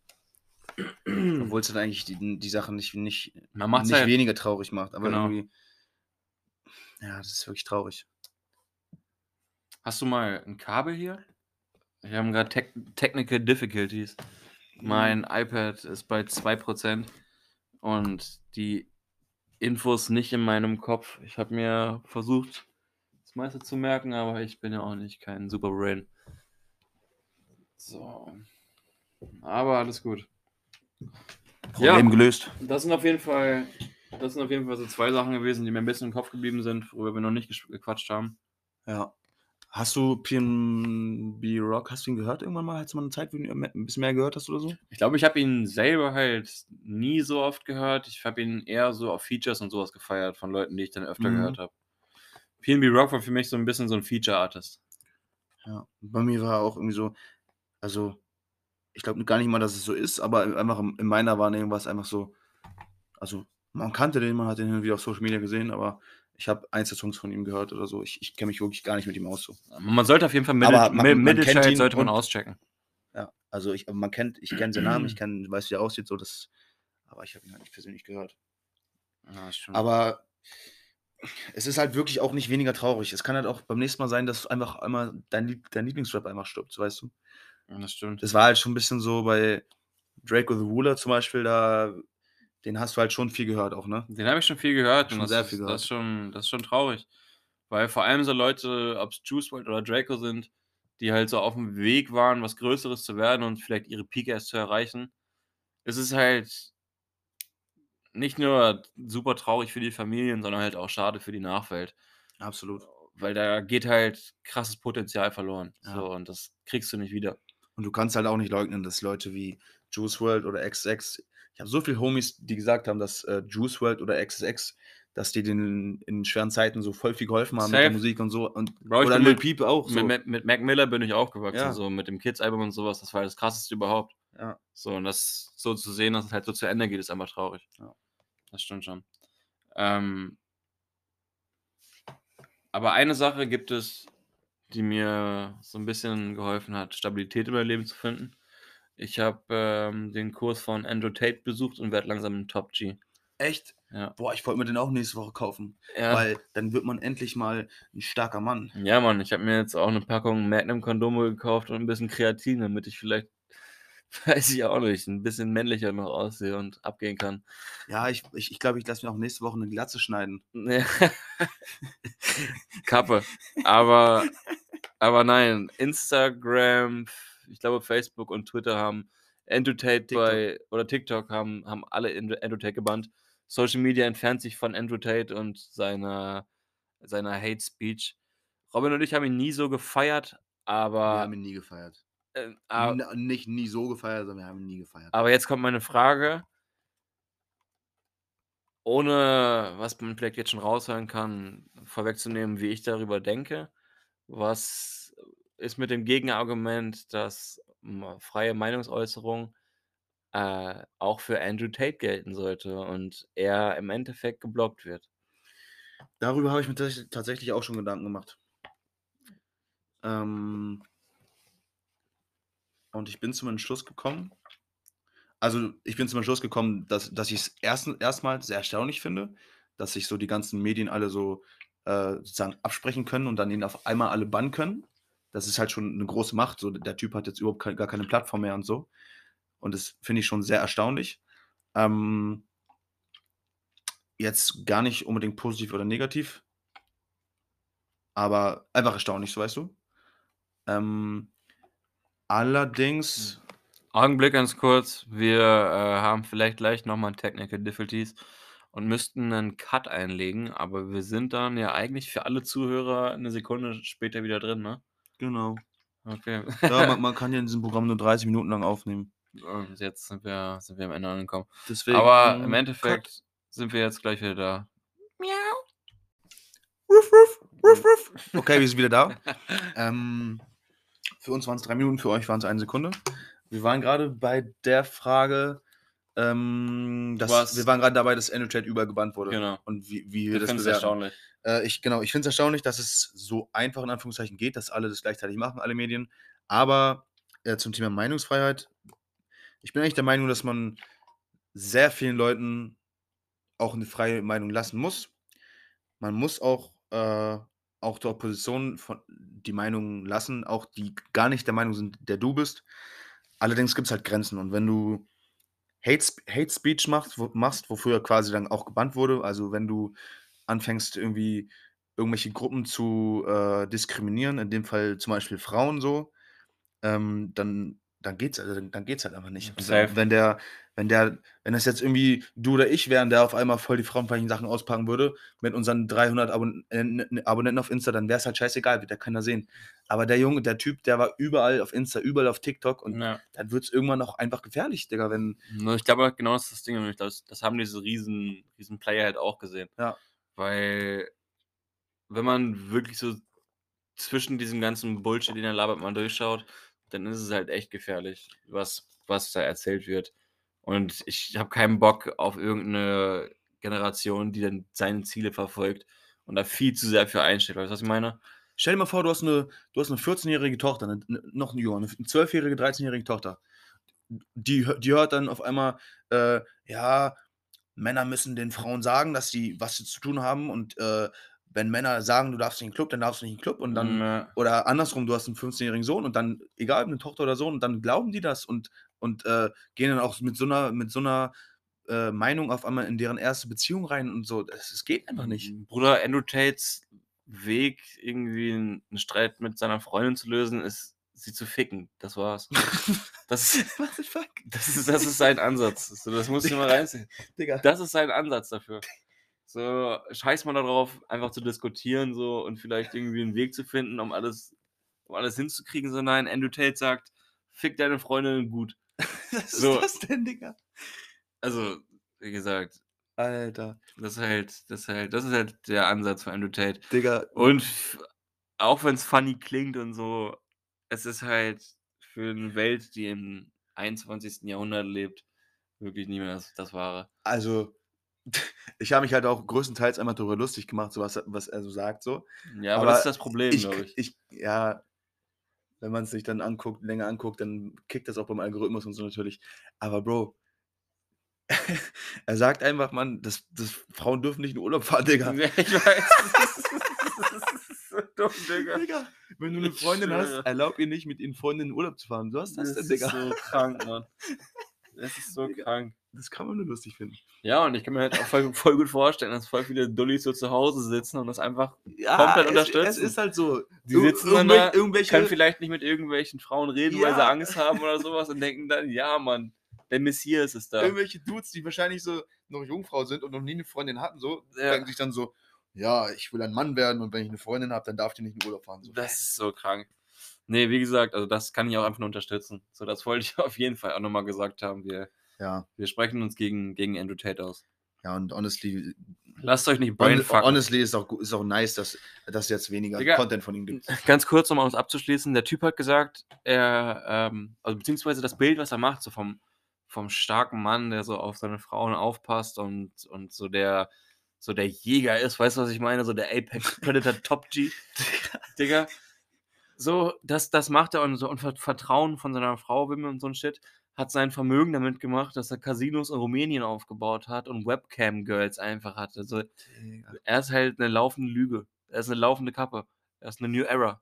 Obwohl es dann eigentlich die, die Sache nicht, nicht, nicht halt- weniger traurig macht, aber Genau. irgendwie. Ja, das ist wirklich traurig. Hast du mal ein Kabel hier? Wir haben gerade Tec Technical Difficulties. Mein iPad ist bei 2% und die Infos nicht in meinem Kopf. Ich habe mir versucht, das meiste zu merken, aber ich bin ja auch nicht kein Superbrain. So. Aber alles gut. Problem Ja. gelöst. Das sind auf jeden Fall, das sind auf jeden Fall so zwei Sachen gewesen, die mir ein bisschen im Kopf geblieben sind, worüber wir noch nicht gequatscht haben. Ja. Hast du PNB Rock, hast du ihn gehört irgendwann mal? Hast du mal eine Zeit, wo du ihn ein bisschen mehr gehört hast oder so? Ich glaube, ich habe ihn selber halt nie so oft gehört. Ich habe ihn eher so auf Features und sowas gefeiert von Leuten, die ich dann öfter Mhm. gehört habe. PNB Rock war für mich so ein bisschen so ein Feature-Artist. Ja. Bei mir war auch irgendwie so, also, ich glaube gar nicht mal, dass es so ist, aber einfach in in meiner Wahrnehmung war es einfach so, also, man kannte den, man hat den wieder auf Social Media gesehen, aber ich habe Einzelsongs von ihm gehört oder so. Ich, ich kenne mich wirklich gar nicht mit ihm aus so. Man sollte auf jeden Fall Middle, man- man Middle Child sollte man auschecken. Ja, also ich, man kennt, ich kenne seinen Namen, ich [clears throat] kenn, weiß, wie er aussieht, so das, aber ich habe ihn halt nicht persönlich gehört. Ja. Aber es ist halt wirklich auch nicht weniger traurig. Es kann halt auch beim nächsten Mal sein, dass einfach einmal dein, dein Lieblingsrap einmal stirbt, weißt du? Ja, das stimmt. Das war halt schon ein bisschen so bei Draco the Ruler zum Beispiel, da, den hast du halt schon viel gehört auch, ne? Den habe ich schon viel gehört Schon und das, sehr ist, viel das, gehört. ist schon, das ist schon traurig. Weil vor allem so Leute, ob es Juice WRLD oder Draco sind, die halt so auf dem Weg waren, was Größeres zu werden und vielleicht ihre Peak erst zu erreichen. Es ist halt nicht nur super traurig für die Familien, sondern halt auch schade für die Nachwelt. Absolut. Weil da geht halt krasses Potenzial verloren. Ja. So, und das kriegst du nicht wieder. Und du kannst halt auch nicht leugnen, dass Leute wie Juice World oder XX, ich habe so viele Homies, die gesagt haben, dass äh, Juice World oder XX, dass die den in schweren Zeiten so voll viel geholfen haben mit der Safe. Musik und so. Und, Bro, oder Lil Peep auch so. Mit, mit, mit Mac Miller bin ich aufgewachsen, Ja. so mit dem Kids-Album und sowas. Das war das krasseste überhaupt. Ja. So, und das so zu sehen, dass es halt so zu Ende geht, ist einfach traurig. Ja. Das stimmt schon. Ähm, aber eine Sache gibt es, die mir so ein bisschen geholfen hat, Stabilität in meinem Leben zu finden. Ich habe ähm, den Kurs von Andrew Tate besucht und werde langsam ein Top G. Echt? Ja. Boah, ich wollte mir den auch nächste Woche kaufen. Ja, Weil dann wird man endlich mal ein starker Mann. ja Mann, ich habe mir jetzt auch eine Packung Magnum-Kondome gekauft und ein bisschen Kreatin, damit ich vielleicht, [laughs] weiß ich auch nicht, ein bisschen männlicher noch aussehe und abgehen kann. Ja, ich glaube, ich, ich, glaub, ich lasse mir auch nächste Woche eine Glatze schneiden. Ja. [laughs] Kappe. Aber, aber nein, Instagram, ich glaube Facebook und Twitter haben Endotate TikTok. bei, oder TikTok haben, haben alle Endo- Endotate gebannt. Social Media entfernt sich von Andrew Tate und seiner, seiner Hate Speech. Robin und ich haben ihn nie so gefeiert, wir aber, haben ihn nie gefeiert. äh, aber, N nicht nie so gefeiert, sondern wir haben ihn nie gefeiert. aber jetzt kommt meine Frage. Ohne, was man vielleicht jetzt schon raushören kann, vorwegzunehmen, wie ich darüber denke. Was ist mit dem Gegenargument, dass freie Meinungsäußerung äh, auch für Andrew Tate gelten sollte und er im Endeffekt geblockt wird? Darüber habe ich mir tats- tatsächlich auch schon Gedanken gemacht. Ähm, und ich bin zum Entschluss gekommen, also ich bin zum Entschluss gekommen, dass, dass ich es erst, erstmal sehr erstaunlich finde, dass sich so die ganzen Medien alle so äh, sozusagen absprechen können und dann ihn auf einmal alle bannen können. Das ist halt schon eine große Macht. So, der Typ hat jetzt überhaupt kein, gar keine Plattform mehr und so. Und das finde ich schon sehr erstaunlich. Ähm, jetzt gar nicht unbedingt positiv oder negativ, aber einfach erstaunlich, so weißt du. Ähm, allerdings, Augenblick ganz kurz. Wir äh, haben vielleicht gleich nochmal Technical Difficulties und müssten einen Cut einlegen, aber wir sind dann ja eigentlich für alle Zuhörer eine Sekunde später wieder drin, ne? Genau. Okay. Ja, man, [laughs] man kann ja in diesem Programm nur 30 Minuten lang aufnehmen. Und jetzt sind wir, sind wir am Ende angekommen. Deswegen, Aber im Cut. Endeffekt sind wir jetzt gleich wieder da. Ruff, ruff, ruff, ruff. Okay, wir sind wieder da. [laughs] ähm, für uns waren es drei Minuten, für euch waren es eine Sekunde. Wir waren gerade bei der Frage, Ähm, das, warst- wir waren gerade dabei, dass Android überall gebannt wurde. Genau. Und wie, wie wir das finde es bewerten. erstaunlich. Äh, ich, genau, ich finde es erstaunlich, dass es so einfach in Anführungszeichen geht, dass alle das gleichzeitig machen, alle Medien. Aber äh, zum Thema Meinungsfreiheit, ich bin eigentlich der Meinung, dass man sehr vielen Leuten auch eine freie Meinung lassen muss. Man muss auch, äh, auch der Opposition von, die Meinung lassen, auch die gar nicht der Meinung sind, der du bist. Allerdings gibt es halt Grenzen. Und wenn du Hate, Hate Speech machst, wo, machst, wofür quasi dann auch gebannt wurde, also wenn du anfängst irgendwie irgendwelche Gruppen zu äh, diskriminieren, in dem Fall zum Beispiel Frauen so, ähm, dann, dann geht's, also, dann, geht's halt einfach nicht. Wenn der, wenn der, wenn das jetzt irgendwie du oder ich wären, der auf einmal voll die frauenfeindlichen Sachen auspacken würde, mit unseren 300 Abon äh, Abonnenten auf Insta, dann wäre es halt scheißegal, wird ja keiner sehen. Aber der Junge, der Typ, der war überall auf Insta, überall auf TikTok und Ja. dann wird es irgendwann auch einfach gefährlich, Digga, wenn, Ich glaube, genau das ist das Ding. Das, das haben diese riesen, riesen Player halt auch gesehen. Ja. Weil, wenn man wirklich so zwischen diesem ganzen Bullshit, den er labert, mal durchschaut, dann ist es halt echt gefährlich, was, was da erzählt wird. Und ich habe keinen Bock auf irgendeine Generation, die dann seine Ziele verfolgt und da viel zu sehr für einsteht. Weißt du, was ich meine? Stell dir mal vor, du hast eine, eine 14-jährige Tochter, eine, noch eine, eine 12-jährige, 13-jährige Tochter. Die, die hört dann auf einmal, äh, ja, Männer müssen den Frauen sagen, dass sie was zu tun haben und äh, wenn Männer sagen, du darfst nicht in den Club, dann darfst du nicht in den Club und dann, Ja. oder andersrum, du hast einen 15-jährigen Sohn und dann, egal, ob eine Tochter oder Sohn, und dann glauben die das und, und äh, gehen dann auch mit so einer, mit so einer äh, Meinung auf einmal in deren erste Beziehung rein und so. Es, geht einfach nicht. Bruder, Andrew Tates Weg, irgendwie einen Streit mit seiner Freundin zu lösen, ist, sie zu ficken. Das war's. [laughs] Das ist, What the fuck? das ist, das ist sein Ansatz. So, das muss ich mal reinziehen. Digga. Das ist sein Ansatz dafür. So, scheiß mal darauf, einfach zu diskutieren so und vielleicht irgendwie einen Weg zu finden, um alles, um alles hinzukriegen. So, nein, Andrew Tate sagt, fick deine Freundin gut. [laughs] Was So. ist das denn, Digga? Also, wie gesagt, Alter. das ist halt, das ist halt, das ist halt der Ansatz von Andrew Tate. Digga. Und auch wenn es funny klingt und so, es ist halt für eine Welt, die im 21. Jahrhundert lebt, wirklich nicht mehr das, das Wahre. Also, [laughs] ich habe mich halt auch größtenteils einmal darüber lustig gemacht, so was, was er so sagt. So. Ja, aber, Aber das ist das Problem, glaube ich. ich, ja, wenn man es sich dann anguckt, länger anguckt, dann kickt das auch beim Algorithmus und so natürlich. Aber Bro, [laughs] er sagt einfach, Mann, das, das, Frauen dürfen nicht in Urlaub fahren, [laughs] Digga. Ja, ich weiß. Das so dumm, Digga. Digga, wenn du eine Freundin hast, erlaub ihr nicht, mit ihren Freunden in Urlaub zu fahren. Was ist das, denn, Digga? ist so krank, Mann. Das ist so Digga. krank. Das kann man nur lustig finden. Ja, und ich kann mir halt auch voll, voll gut vorstellen, dass voll viele Dullis so zu Hause sitzen und das einfach Ja, Komplett es, unterstützen. Es ist halt so. Die Ir- sitzen dann irgendwel- da, irgendwelche, können vielleicht nicht mit irgendwelchen Frauen reden, weil sie Ja. Angst haben oder sowas und denken dann, ja, Mann, der Messias ist da. irgendwelche Dudes, die wahrscheinlich so noch Jungfrau sind und noch nie eine Freundin hatten, so, Ja. denken sich dann so, ja, ich will ein Mann werden und wenn ich eine Freundin habe, dann darf die nicht in Urlaub fahren. So. Das ist so krank. Nee, wie gesagt, also das kann ich auch einfach nur unterstützen. So, das wollte ich [laughs] auf jeden Fall auch nochmal gesagt haben. Wir, Ja, wir sprechen uns gegen, gegen Andrew Tate aus. ja, und honestly, Lasst euch nicht brainfucken. honestly ist auch, ist auch nice, dass es jetzt weniger Digga. Content von ihm gibt. [laughs] Ganz kurz, um es abzuschließen, der Typ hat gesagt, er, ähm, also beziehungsweise das Bild, was er macht, so vom, vom starken Mann, der so auf seine Frauen aufpasst und, und so der so der Jäger ist, weißt du, was ich meine? So der Apex [laughs] Predator Top G. Digga. So, das, das macht er und so und Ver- Vertrauen von seiner Frau mir und so ein Shit. Hat sein Vermögen damit gemacht, dass er Casinos in Rumänien aufgebaut hat und Webcam-Girls einfach hatte. So, er ist halt eine laufende Lüge. Er ist eine laufende Kappe. Er ist eine New Era.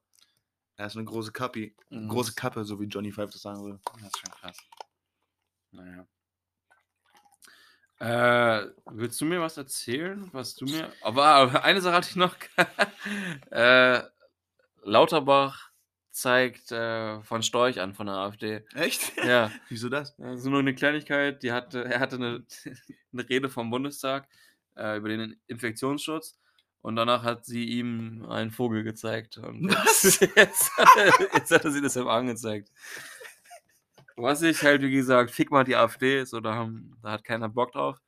Er ist eine große Kappe, Mhm. große Kappe, so wie Johnny Five das sagen würde. Das ist schon krass. Naja. Äh, willst du mir was erzählen, was du mir. Aber eine Sache hatte ich noch. [laughs] äh, Lauterbach zeigt äh, von Storch an von der AfD. Echt? [laughs] Ja, Wieso das? also nur eine Kleinigkeit. Die hatte, er hatte eine, [laughs] eine Rede vom Bundestag äh, über den Infektionsschutz. Und danach hat sie ihm einen Vogel gezeigt. Und Was? Jetzt, jetzt, jetzt hat er sie das ihm angezeigt. Was ich halt, wie gesagt, fick mal die AfD, so da, haben, da hat keiner Bock drauf.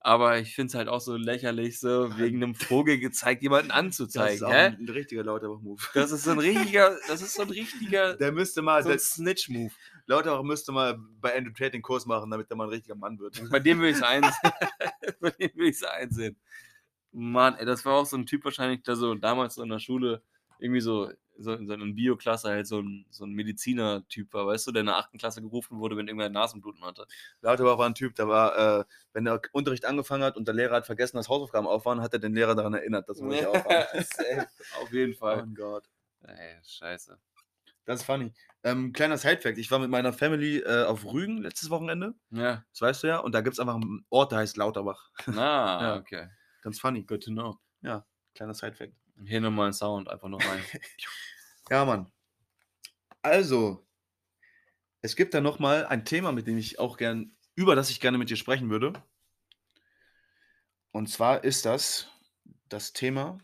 Aber ich finde es halt auch so lächerlich, so wegen einem Vogel gezeigt, jemanden Das ist anzuzeigen. auch Hä? ein, richtiger Lauterbach-Move. Das ist so ein richtiger, das ist so ein richtiger [laughs] Der müsste mal, so der, Snitch-Move. Lauterbach müsste mal bei Andrew Tate den Kurs machen, damit er mal ein richtiger Mann wird. [laughs] Bei dem will ich es einsehen. [laughs] Bei dem will ich es einsehen. Mann, ey, das war auch so ein Typ wahrscheinlich, der so damals so in der Schule irgendwie so, so in seiner Bioklasse halt so ein, so ein Mediziner-Typ war, weißt du, der in der achten Klasse gerufen wurde, wenn irgendwer Nasenbluten hatte. Lauterbach war ein Typ, der war, äh, wenn der Unterricht angefangen hat und der Lehrer hat vergessen, dass Hausaufgaben auf waren, hat er den Lehrer daran erinnert, dass nicht aufhaben. Safe, Auf jeden Fall. Oh Gott. Ey, scheiße. Das ist funny. Ähm, kleiner Side-Fact: Ich war mit meiner Family äh, auf Rügen letztes Wochenende. Ja. Das weißt du ja. Und da gibt es einfach einen Ort, der heißt Lauterbach. Na, [laughs] Ja. okay. Ganz funny. Good to know. Kleiner Side-Fact. Hier nochmal ein Sound, einfach noch rein. [laughs] Ja, Mann. Also, es gibt da nochmal ein Thema, mit dem ich auch gern, über das ich gerne mit dir sprechen würde. Und zwar ist das das Thema.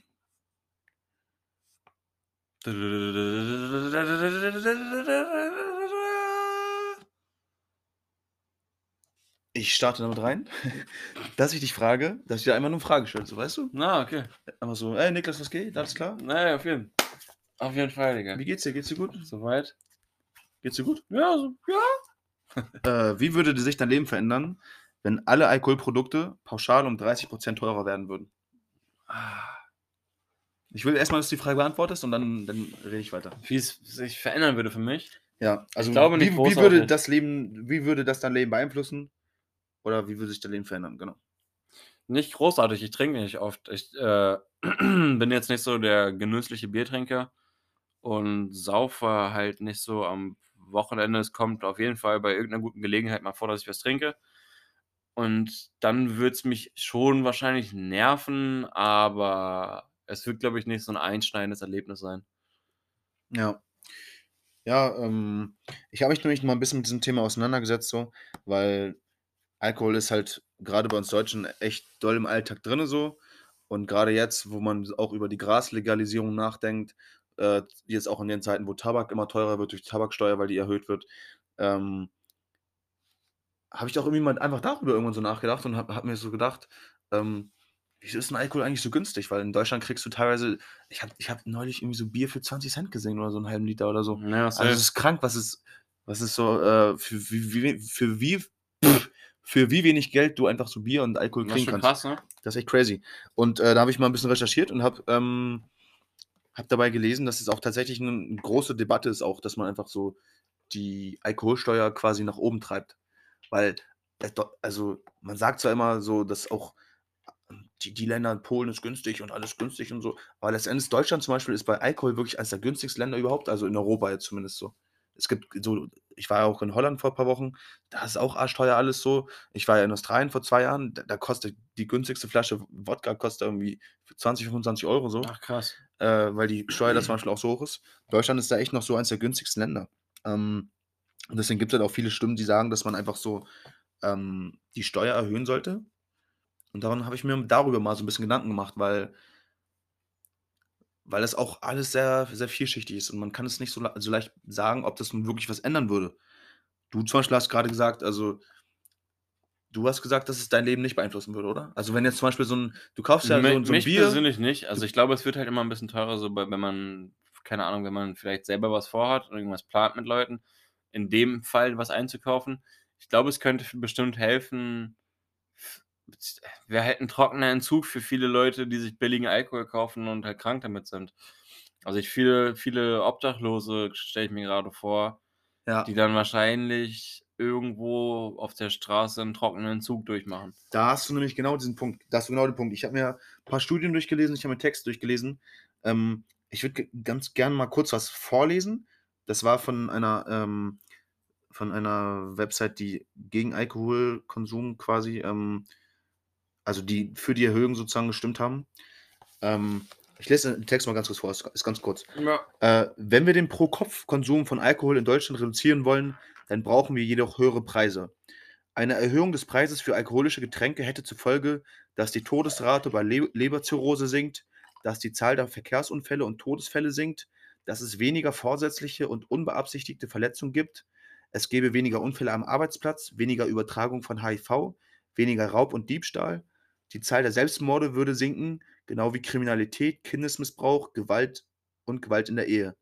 [laughs] Ich starte damit rein, [laughs] dass ich dich frage, dass ich dir einmal nur eine Frage stelle, so weißt du? Na, okay. Einfach so, ey Niklas, was geht? Alles klar? Naja, auf jeden Auf jeden Fall, Digga. Wie geht's dir? Geht's dir gut? Soweit? Geht's dir gut? Ja, so, ja. [laughs] Äh, wie würde sich dein Leben verändern, wenn alle Alkoholprodukte pauschal um 30% teurer werden würden? Ich will erstmal, dass du die Frage beantwortest und dann, dann rede ich weiter. Wie es sich verändern würde für mich. Ja, also glaube nicht wie, wie großartig. würde das Leben, wie würde das dein Leben beeinflussen? Oder wie würde sich dein Leben verändern? Genau. Nicht großartig, ich trinke nicht oft. Ich äh, [clears throat] bin jetzt nicht so der genüssliche Biertrinker und saufe halt nicht so am Wochenende. Es kommt auf jeden Fall bei irgendeiner guten Gelegenheit mal vor, dass ich was trinke. Und dann würde es mich schon wahrscheinlich nerven, aber es wird, glaube ich, nicht so ein einschneidendes Erlebnis sein. Ja. Ja, ähm, ich habe mich nämlich mal ein bisschen mit diesem Thema auseinandergesetzt, so, weil Alkohol ist halt gerade bei uns Deutschen echt doll im Alltag drin, so. Und gerade jetzt, wo man auch über die Graslegalisierung nachdenkt, äh, jetzt auch in den Zeiten, wo Tabak immer teurer wird durch die Tabaksteuer, weil die erhöht wird, ähm, habe ich auch irgendwie mal einfach darüber irgendwann so nachgedacht und habe hab mir so gedacht, ähm, wieso ist ein Alkohol eigentlich so günstig? Weil in Deutschland kriegst du teilweise, ich habe ich hab neulich irgendwie so Bier für 20 Cent gesehen oder so einen halben Liter oder so. Ja, Also es ist krank, was ist, was ist so, äh, für, wie, wie, für, wie, pff, für wie wenig Geld du einfach so Bier und Alkohol das kriegen kannst. krass, ne? Das ist echt crazy. Und äh, da habe ich mal ein bisschen recherchiert und habe ähm, hab dabei gelesen, dass es auch tatsächlich eine, große Debatte ist, auch, dass man einfach so die Alkoholsteuer quasi nach oben treibt. Weil, do- also man sagt zwar immer so, dass auch die, die Länder in Polen ist günstig und alles günstig und so, aber letztendlich Deutschland zum Beispiel ist bei Alkohol wirklich eines der günstigsten Länder überhaupt, also in Europa jetzt zumindest so. Es gibt so, ich war ja auch in Holland vor ein paar Wochen, da ist auch arschteuer alles so. Ich war ja in Australien vor zwei Jahren, da, da kostet die günstigste Flasche Wodka kostet irgendwie 20, 25 Euro so, Ach krass. äh, weil die Steuer da zum Beispiel auch so hoch ist. Deutschland ist da echt noch so eines der günstigsten Länder. Ähm, und deswegen gibt es halt auch viele Stimmen, die sagen, dass man einfach so ähm, die Steuer erhöhen sollte. Und daran habe ich mir darüber mal so ein bisschen Gedanken gemacht, weil, weil das auch alles sehr, sehr vielschichtig ist und man kann es nicht so, le- so leicht sagen, ob das nun wirklich was ändern würde. Du zum Beispiel hast gerade gesagt, also du hast gesagt, dass es dein Leben nicht beeinflussen würde, oder? Also wenn jetzt zum Beispiel so ein, du kaufst ja so, ein- so ein mich Bier. persönlich nicht. Also ich glaube, es wird halt immer ein bisschen teurer, so bei, wenn man, keine Ahnung, wenn man vielleicht selber was vorhat oder irgendwas plant mit Leuten, in dem Fall was einzukaufen. Ich glaube, es könnte bestimmt helfen. Wäre halt ein trockener Entzug für viele Leute, die sich billigen Alkohol kaufen und halt krank damit sind. Also ich viele, viele Obdachlose stelle ich mir gerade vor, Ja. die dann wahrscheinlich irgendwo auf der Straße einen trockenen Entzug durchmachen. Da hast du nämlich genau diesen Punkt. Da hast du genau den Punkt. Ich habe mir ein paar Studien durchgelesen, ich habe mir Text durchgelesen. Ähm, ich würde ganz gerne mal kurz was vorlesen. Das war von einer, ähm, von einer Website, die gegen Alkoholkonsum quasi, ähm, also die für die Erhöhung sozusagen gestimmt haben. Ähm, ich lese den Text mal ganz kurz vor, ist, ist ganz kurz. Ja. Äh, wenn wir den Pro-Kopf-Konsum von Alkohol in Deutschland reduzieren wollen, dann brauchen wir jedoch höhere Preise. Eine Erhöhung des Preises für alkoholische Getränke hätte zur Folge, dass die Todesrate bei Le Leberzirrhose sinkt, dass die Zahl der Verkehrsunfälle und Todesfälle sinkt, dass es weniger vorsätzliche und unbeabsichtigte Verletzungen gibt, es gäbe weniger Unfälle am Arbeitsplatz, weniger Übertragung von HIV, weniger Raub und Diebstahl, die Zahl der Selbstmorde würde sinken, genau wie Kriminalität, Kindesmissbrauch, Gewalt und Gewalt in der Ehe.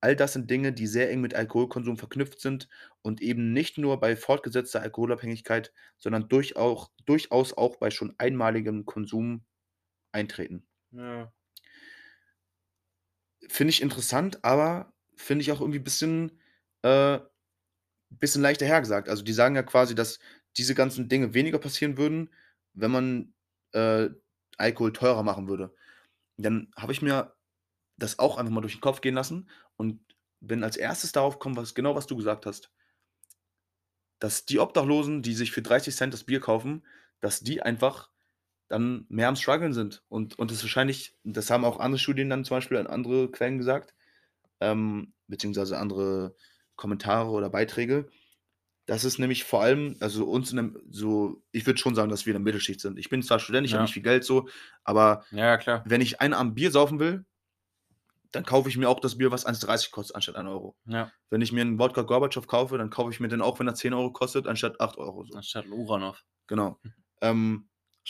all das sind Dinge, die sehr eng mit Alkoholkonsum verknüpft sind und eben nicht nur bei fortgesetzter Alkoholabhängigkeit, sondern durchauch durchaus auch bei schon einmaligem Konsum eintreten. Ja. Finde ich interessant, aber finde ich auch irgendwie bisschen äh, bisschen leicht dahergesagt. Also, die sagen ja quasi, dass diese ganzen Dinge weniger passieren würden, wenn man, äh, Alkohol teurer machen würde. Dann habe ich mir das auch einfach mal durch den Kopf gehen lassen und bin als Erstes darauf gekommen, was genau was du gesagt hast. Dass die Obdachlosen, die sich für 30 das Bier kaufen, dass die einfach dann mehr am struggeln sind und und das wahrscheinlich das haben auch andere Studien dann zum Beispiel an andere Quellen gesagt, ähm, beziehungsweise andere Kommentare oder Beiträge. Das ist nämlich vor allem also uns in 'nem so ich würde schon sagen, dass wir in der Mittelschicht sind. Ich bin zwar Student, ich habe Ja. nicht viel Geld so, aber Ja, klar. wenn ich einen Abend Bier saufen will, dann kaufe ich mir auch das Bier, was 1,30 kostet, anstatt 1 €. Ja. Wenn ich mir 'n Wodka Gorbatschow kaufe, dann kaufe ich mir den auch, wenn er 10 € kostet, anstatt 8 € so. Anstatt Uranov. Genau. Ähm,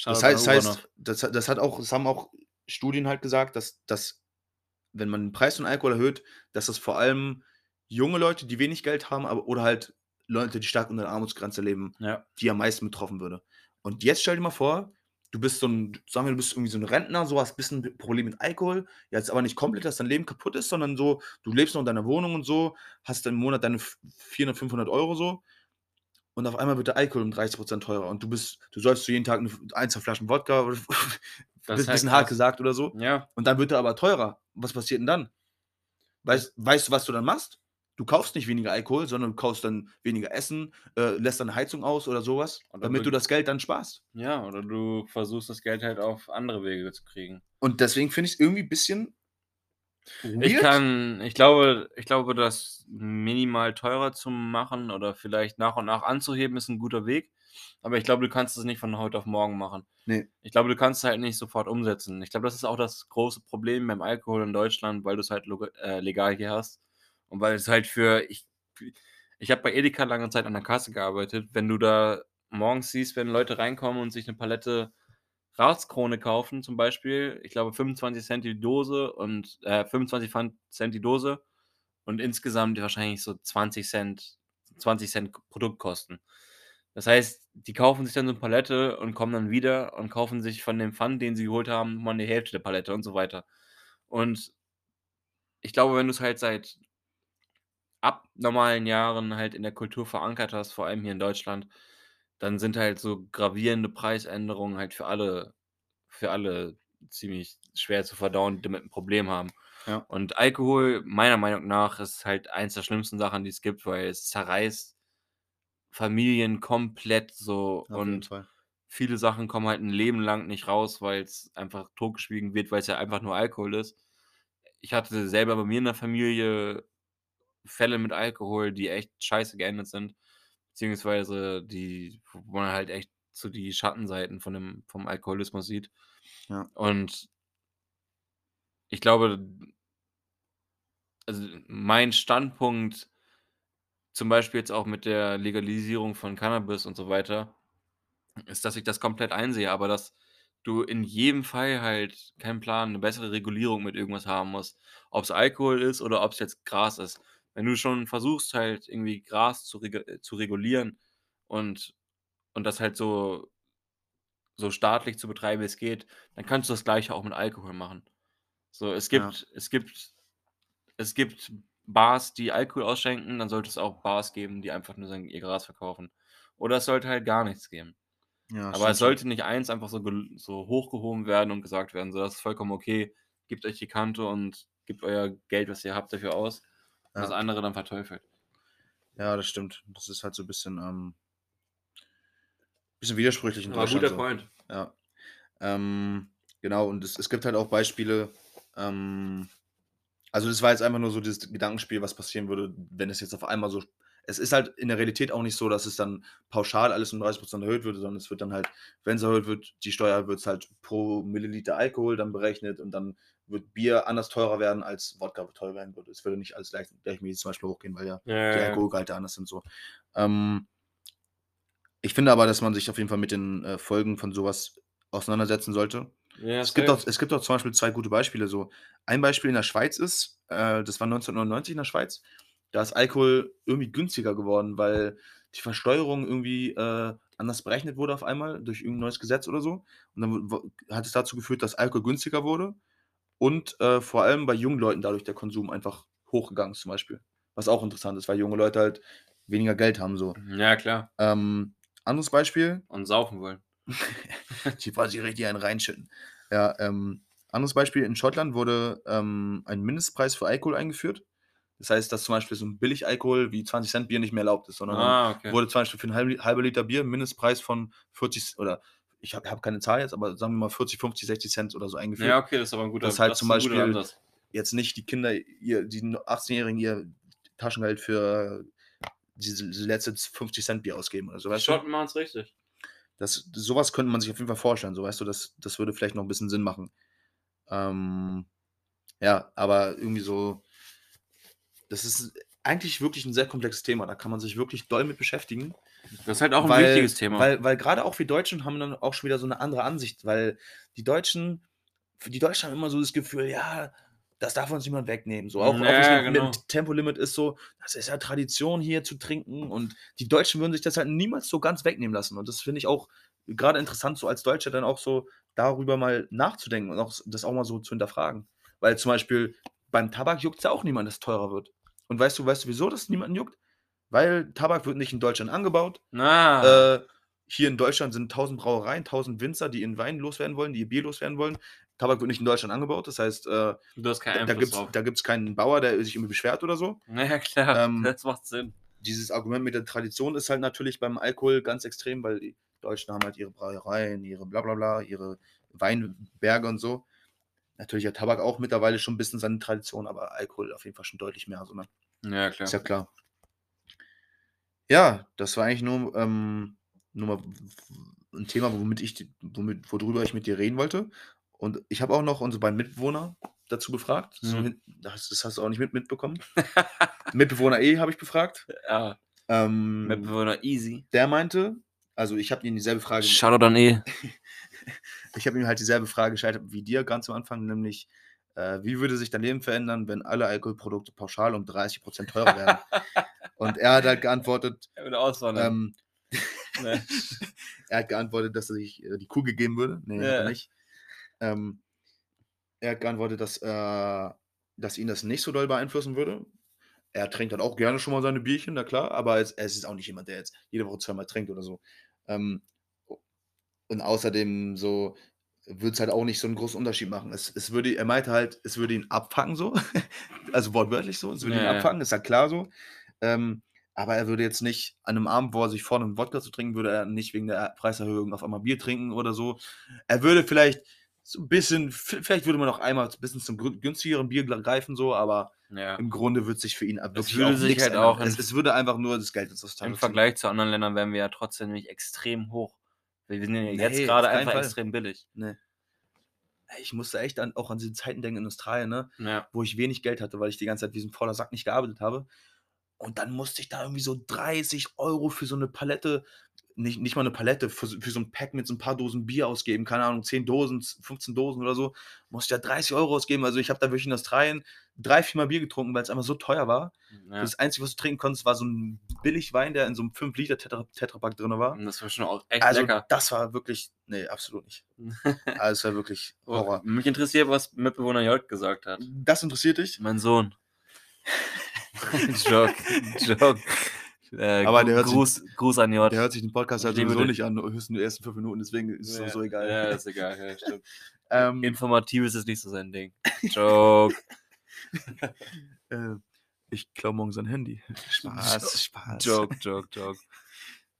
das heißt das heißt, das hat das hat auch das haben auch Studien halt gesagt, dass dass wenn man den Preis von Alkohol erhöht, dass das vor allem junge Leute, die wenig Geld haben, aber oder halt Leute, die stark unter der Armutsgrenze leben, Ja. die am meisten betroffen würde. Und jetzt stell dir mal vor, du bist so 'n sagen wir, du bist irgendwie so 'n Rentner, so hast bisschen b Problem mit Alkohol, jetzt aber nicht komplett, dass dein Leben kaputt ist, sondern so, du lebst noch in deiner Wohnung und so, hast im Monat deine v 400, 500 € so und auf einmal wird der Alkohol um 30% teurer und du bist du säufst so jeden Tag 1, 2 Flaschen Wodka oder ist halt bisschen hart gesagt oder so Ja. und dann wird er aber teurer. Was passiert 'n dann? Weißt weißt du, was du dann machst? Du kaufst nicht weniger Alkohol, sondern du kaufst dann weniger Essen, äh, lässt deine Heizung aus oder so was, Oder damit be du das Geld dann sparst. Ja, oder du versuchst das Geld halt auf andere Wege zu kriegen. Und deswegen finde ich's irgendwie bisschen Ich weird. kann ich glaube ich glaube, das minimal teurer zu machen oder vielleicht nach und nach anzuheben, ist 'n guter Weg. Aber ich glaube, du kannst es nicht von heute auf morgen machen. Ne. Ich glaube, du kannst es halt nicht sofort umsetzen. Ich glaube, das ist auch das große Problem beim Alkohol in Deutschland, weil du's halt loga äh, legal hier hast und weil es halt für ich ich habe bei Edeka lange Zeit an der Kasse gearbeitet. Wenn du da morgens siehst, wenn Leute reinkommen und sich 'ne Palette Ratskrone kaufen zum Beispiel, ich glaube 25 die Dose und äh, 25 Pfand Cent die Dose und insgesamt wahrscheinlich so 20 20 K Produktkosten. Das heißt, die kaufen sich dann so 'ne Palette und kommen dann wieder und kaufen sich von dem Pfand, den sie geholt haben, mal 'ne Hälfte der Palette und so weiter. Und ich glaube, wenn du's halt seit abnormalen Jahren halt in der Kultur verankert hast, vor allem hier in Deutschland, dann sind halt so gravierende Preisänderungen halt für alle für alle ziemlich schwer zu verdauen, die damit 'n Problem haben. Ja. Und Alkohol, meiner Meinung nach, ist halt eins der schlimmsten Sachen, die es gibt, weil es zerreißt Familien komplett so Auf und viele Sachen kommen halt 'n Leben lang nicht raus, weil's einfach totgeschwiegen wird, weil's ja einfach nur Alkohol ist. Ich hatte selber bei mir in der Familie Fälle mit Alkohol, die echt scheiße geendet sind, beziehungsweise die wo man halt echt so die Schattenseiten von dem vom Alkoholismus sieht. Ja. Und ich glaube also, mein Standpunkt zum Beispiel jetzt auch mit der Legalisierung von Cannabis und so weiter, ist, dass ich das komplett einsehe, aber dass du in jedem Fall halt kein Plan 'ne bessere Regulierung mit irgendwas haben musst. Ob's Alkohol ist oder ob's jetzt Gras ist. Wenn du schon versuchst, halt irgendwie Gras zu reg äh, zu regulieren und und das halt so so staatlich zu betreiben, wie es geht, dann kannst du das Gleiche auch mit Alkohol machen. So, es Ja. gibt es gibt es gibt Bars, die Alkohol ausschenken, dann sollte es auch Bars geben, die einfach nur ihr Gras verkaufen. Oder es sollte halt gar nichts geben. Ja, Aber es sollte nicht eins einfach so so hochgehoben werden und gesagt werden: „So, das ist vollkommen okay. Gebt euch die Kante und gebt euer Geld, was ihr habt, dafür aus.“ Und das Ja. andere dann verteufelt. Ja, das stimmt. Das ist halt so bisschen, ähm bisschen widersprüchlich in Aber Deutschland guter so. Point. Ja. Ähm, genau, und es es gibt halt auch Beispiele, ähm also, das war jetzt einfach nur so dieses Gedankenspiel, was passieren würde, wenn es jetzt auf einmal so es ist halt in der Realität auch nicht so, dass es dann pauschal alles um 30% erhöht würde, sondern es wird dann halt wenn's erhöht wird, die Steuer wird's halt pro Milliliter Alkohol dann berechnet und dann wird Bier anders teurer werden, als Wodka teurer werden würde. Es würde nicht alles gleich gleichmäßig zum Beispiel hochgehen, weil ja Ja, die. Alkoholgehalte anders sind so. Ähm ich finde aber, dass man sich auf jeden Fall mit den, äh, Folgen von so was auseinandersetzen sollte Ja, Es gibt, auch, es gibt auch zum Beispiel zwei gute Beispiele. So. Ein Beispiel in der Schweiz ist, äh, das war 1999 in der Schweiz, da ist Alkohol irgendwie günstiger geworden, weil die Versteuerung irgendwie äh, anders berechnet wurde auf einmal durch irgendein neues Gesetz oder so. Und dann hat es dazu geführt, dass Alkohol günstiger wurde und äh, vor allem bei jungen Leuten dadurch der Konsum einfach hochgegangen ist zum Beispiel. Was auch interessant ist, weil junge Leute halt weniger Geld haben. So. Ja, klar. Ähm, anderes Beispiel, Und saufen wollen. [laughs] die quasi richtig einen reinschütten. Ja, ähm, anderes Beispiel, in Schottland wurde ähm, ein Mindestpreis für Alkohol eingeführt. Das heißt, dass zum Beispiel so ein Billig-Alkohol wie 20 Cent Bier nicht mehr erlaubt ist, sondern Ah, okay. wurde zum Beispiel für einen halben, Liter Bier Mindestpreis von 40 oder ich habe hab keine Zahl jetzt, aber sagen wir mal 40, 50, 60 Cent oder so eingeführt. Ja, okay, das ist aber ein guter Das halt zum Beispiel-. Jetzt nicht die Kinder, ihr, die 18-Jährigen ihr Taschengeld für diese, diese letzte 50 Cent Bier ausgeben oder so. Die? Schotten machen es richtig. Das, sowas könnte man sich auf jeden Fall vorstellen, so weißt du, das, das würde vielleicht noch ein bisschen Sinn machen. Ähm, ja, aber irgendwie so, das ist eigentlich wirklich ein sehr komplexes Thema, da kann man sich wirklich doll mit beschäftigen. Das ist halt auch ein weil, wichtiges Thema. Weil, weil gerade auch wir Deutschen haben dann auch schon wieder so eine andere Ansicht, weil die Deutschen, für die Deutschen haben immer so das Gefühl, ja, das darf uns niemand wegnehmen. So auch, auch Ja, wie's mit, genau. mit Tempolimit ist so, das ist ja Tradition hier zu trinken und die Deutschen würden sich das halt niemals so ganz wegnehmen lassen. Und das finde ich auch gerade interessant, so als Deutscher dann auch so darüber mal nachzudenken und auch das auch mal so zu hinterfragen. Weil zum Beispiel beim Tabak juckt es ja auch niemand, dass es teurer wird. Und weißt du, weißt du, wieso das niemanden juckt? Weil Tabak wird nicht in Deutschland angebaut. Na, Äh, hier in Deutschland sind 1000 Brauereien, 1000 Winzer, die ihren Wein loswerden wollen, die ihr Bier loswerden wollen. Tabak wird nicht in Deutschland angebaut, das heißt, äh, da Einfluss gibt es da keinen Bauer, der sich irgendwie beschwert oder so. [laughs] Naja, klar, Ähm, das macht Sinn. Dieses Argument mit der Tradition ist halt natürlich beim Alkohol ganz extrem, weil die Deutschen haben halt ihre Brauereien, ihre Blablabla, ihre Weinberge und so. Natürlich hat Tabak auch mittlerweile schon ein bisschen seine Tradition, aber Alkohol auf jeden Fall schon deutlich mehr. So, ne? Ja, klar. Ist ja klar. Ja, das war eigentlich nur, ähm, nur mal ein Thema, womit ich, womit, worüber ich mit dir reden wollte. Und ich habe auch noch unsere beiden Mitbewohner dazu befragt. Mhm. das, das hast du auch nicht mit, mitbekommen. [laughs] Mitbewohner E habe ich befragt. Ja, Ähm, Mitbewohner easy. der meinte, also ich habe ihm dieselbe Frage, Shoutout an E. [laughs] ich habe ihm halt dieselbe Frage gestellt wie dir ganz am Anfang, nämlich äh, wie würde sich dein Leben verändern, wenn alle Alkoholprodukte pauschal um 30% teurer wären? Und er hat halt geantwortet, [laughs] Er würde auswandern. ähm, [laughs] er hat geantwortet, dass er sich äh, die Kugel geben würde. Nee, Ja. er nicht. Ähm, er hat geantwortet, dass, äh, dass ihn das nicht so doll beeinflussen würde. Er trinkt dann auch gerne schon mal seine Bierchen, na klar, aber es, es ist auch nicht jemand, der jetzt jede Woche zweimal trinkt oder so. Ähm, und außerdem so würde es halt auch nicht so einen großen Unterschied machen. Es, es würde, er meinte halt, es würde ihn abfangen so, [laughs] also wortwörtlich so, es würde ihn Ja, ja. abfangen, ist ja klar so. Ähm, aber er würde jetzt nicht an einem Abend, wo er sich vorne einen Wodka zu trinken, würde er nicht wegen der Preiserhöhung auf einmal Bier trinken oder so. Er würde vielleicht so ein bisschen, vielleicht würde man noch einmal ein bisschen zum günstigeren Bier greifen, so, aber Ja. im Grunde wird sich für ihn wirklich würde auch sich halt ändern. auch es, es würde einfach nur das Geld ins Im Vergleich zu anderen Ländern wären wir ja trotzdem nicht extrem hoch. Wir sind ja jetzt Nee, gerade einfach Fall. extrem billig. Nee. Ich musste echt an, auch an diese Zeiten denken in Australien, ne? Ja. wo ich wenig Geld hatte, weil ich die ganze Zeit wie so ein fauler Sack nicht gearbeitet habe. Und dann musste ich da irgendwie so 30 Euro für so eine Palette, nicht, nicht mal eine Palette, für, so- für so ein Pack mit so ein paar Dosen Bier ausgeben, keine Ahnung, 10 Dosen, 15 Dosen oder so, musste ich da 30 Euro ausgeben. Also ich habe da wirklich in Australien drei, vier Mal Bier getrunken, weil es einfach so teuer war. ja. Das Einzige, was du trinken konntest, war so ein Billigwein, der in so einem 5 Liter Tetra, Tetrapack drin war. Und das war schon auch echt Also lecker. das war wirklich, nee, absolut nicht. [laughs] Also es war wirklich Horror. Mich interessiert, was Mitbewohner J gesagt hat. Das interessiert dich? Mein Sohn. [laughs] [laughs] Joke, Joke. Äh, Aber der hört sich- Gruß, Gruß an J. Der hört sich den Podcast halt sowieso nicht an, höchstens die ersten fünf Minuten, deswegen ist es ja. so egal. Ja, ist [laughs] egal. Ja, stimmt. Ähm, Informativ ist nicht so sein Ding. Joke. [laughs] äh, ich klaue morgen sein Handy. Spaß, Spaß. Joke, Joke, Joke.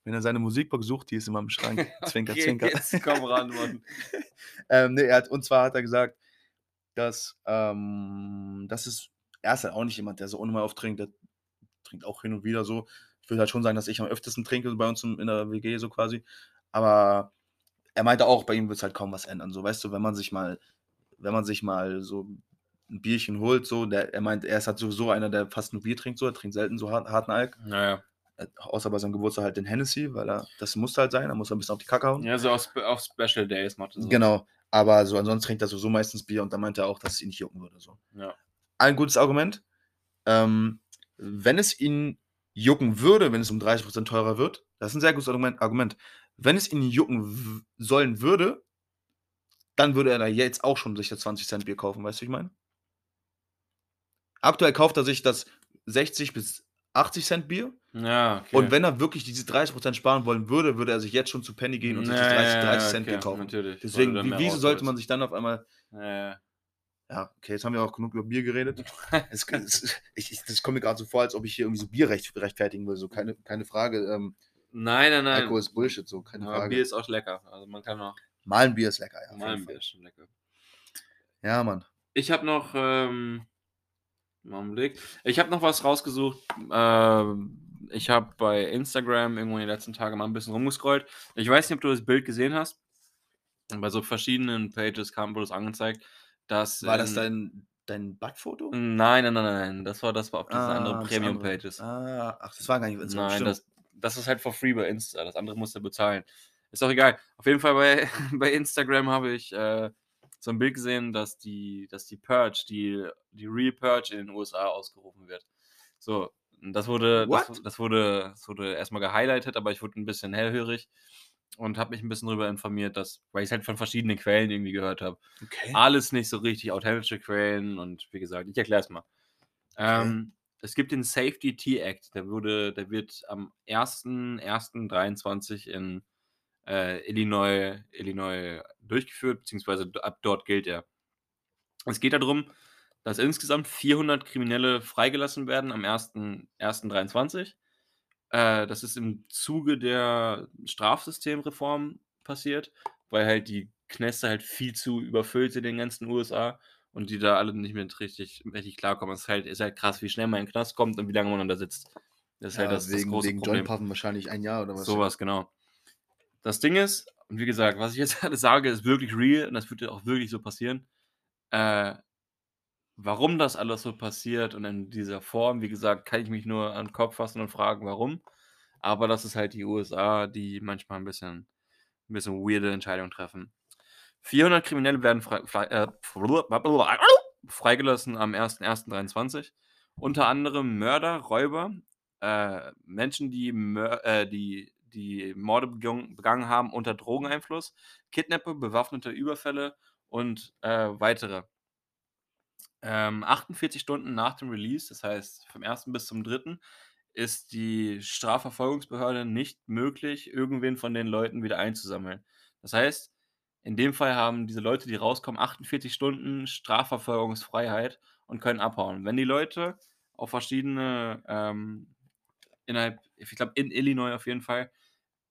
Wenn er seine Musikbox sucht, die ist immer im Schrank. [laughs] Zwinker, Okay, zwinker. Jetzt komm ran, Mann. ähm, nee, er hat, und zwar hat er gesagt, dass ähm, das ist, er ist halt auch nicht jemand, der so unnormal oft trinkt, der trinkt auch hin und wieder so. Ich würde halt schon sagen, dass ich am öftesten trinke, bei uns in der WG so quasi. Aber er meinte auch, bei ihm wird es halt kaum was ändern. So, weißt du, wenn man sich mal, wenn man sich mal so ein Bierchen holt, so, der, er meint, er ist halt sowieso einer, der fast nur Bier trinkt, so, er trinkt selten so hart, harten Alk. Naja. Äh, Außer bei seinem Geburtstag halt den Hennessy, weil er, das muss halt sein, da muss er ein bisschen auf die Kacke hauen. Ja, so auf, auf Special Days macht er so. Genau. Aber so ansonsten trinkt er sowieso meistens Bier und da meinte er auch, dass es ihn nicht jucken würde. So. Ja. Ein gutes Argument. Ähm, wenn es ihn jucken würde, wenn es um 30% teurer wird, das ist ein sehr gutes Argument. Wenn es ihn jucken sollen würde, dann würde er da jetzt auch schon sich das 20 Cent Bier kaufen, weißt du, wie ich meine? Aktuell kauft er sich das 60 bis 80 Cent Bier Ja, okay. und wenn er wirklich diese 30% sparen wollen würde, würde er sich jetzt schon zu Penny gehen und sich das Ja, 30, ja, 30 ja, Cent Bier okay, kaufen. Natürlich. Deswegen, wieso sollte man sich dann auf einmal Ja, ja. okay, jetzt haben wir auch genug über Bier geredet. [laughs] Es, es, ich, ich, das kommt mir gerade so vor, als ob ich hier irgendwie so Bier recht, rechtfertigen will. So keine, keine Frage. Ähm, Nein, nein, nein. Alkohol ist Bullshit, so keine Aber Frage. Bier ist auch lecker. Also man kann auch. Mal ein Bier ist lecker, ja. Mal ein. Bier ist schon lecker. Ja, Mann. Ich habe noch, ähm, mal einen Blick. Ich habe noch was rausgesucht. Ähm, ich habe bei Instagram irgendwo in den letzten Tagen mal ein bisschen rumgescrollt. Ich weiß nicht, ob du das Bild gesehen hast. Bei so verschiedenen Pages kam wurde es angezeigt, dass. War das in- dein, dein Buttfoto? Nein, nein, nein, nein. Das war das war auf diesen anderen das Premium andere. Pages. Ah, ach, das war gar nicht auf Instagram. Nein, das, das ist halt for free bei Insta. Das andere musst du bezahlen. Ist auch egal. Auf jeden Fall bei, [laughs] bei Instagram habe ich äh, so ein Bild gesehen, dass die, dass die Purge, die, die Real Purge in den USA ausgerufen wird. So, das wurde, das, das wurde, das wurde erstmal gehighlightet, aber ich wurde ein bisschen hellhörig und habe mich ein bisschen darüber informiert, dass, weil ich es halt von verschiedenen Quellen irgendwie gehört habe. Okay. Alles nicht so richtig authentische Quellen und wie gesagt, ich erkläre es mal. Ähm, es gibt den Safety Tea Act, der wurde, der wird am 1.1.23 in äh, Illinois, Illinois durchgeführt, beziehungsweise ab dort gilt er. Es geht darum, dass insgesamt 400 Kriminelle freigelassen werden am 1.1.23. Äh, das ist im Zuge der Strafsystemreform passiert, weil halt die Knäste halt viel zu überfüllt sind in den ganzen USA und die da alle nicht mehr richtig, richtig klarkommen. Es ist halt, ist halt krass, wie schnell man in den Knast kommt und wie lange man dann da sitzt. Das ist halt Ja, das, das wegen, große wegen Problem. Joint Puffen wahrscheinlich ein Jahr oder was? Sowas, genau. Das Ding ist, und wie gesagt, was ich jetzt [laughs] alles sage, ist wirklich real und das wird ja auch wirklich so passieren. Äh, warum das alles so passiert und in dieser Form, wie gesagt, kann ich mich nur an den Kopf fassen und fragen, warum. Aber das ist halt die USA, die manchmal ein bisschen, ein bisschen weirde Entscheidungen treffen. 400 Kriminelle werden frei, äh, [laughs] freigelassen am 1.1.23. Unter anderem Mörder, Räuber, äh, Menschen, die, Mör äh, die, die Morde begangen, begangen haben unter Drogeneinfluss, Kidnapper, bewaffnete Überfälle und äh, weitere. Ähm, 48 Stunden nach dem Release, das heißt vom 1. bis zum 3., ist die Strafverfolgungsbehörde nicht möglich, irgendwen von den Leuten wieder einzusammeln. Das heißt, in dem Fall haben diese Leute, die rauskommen, 48 Stunden Strafverfolgungsfreiheit und können abhauen. Wenn die Leute auf verschiedene, ähm, innerhalb, ich glaube in Illinois auf jeden Fall,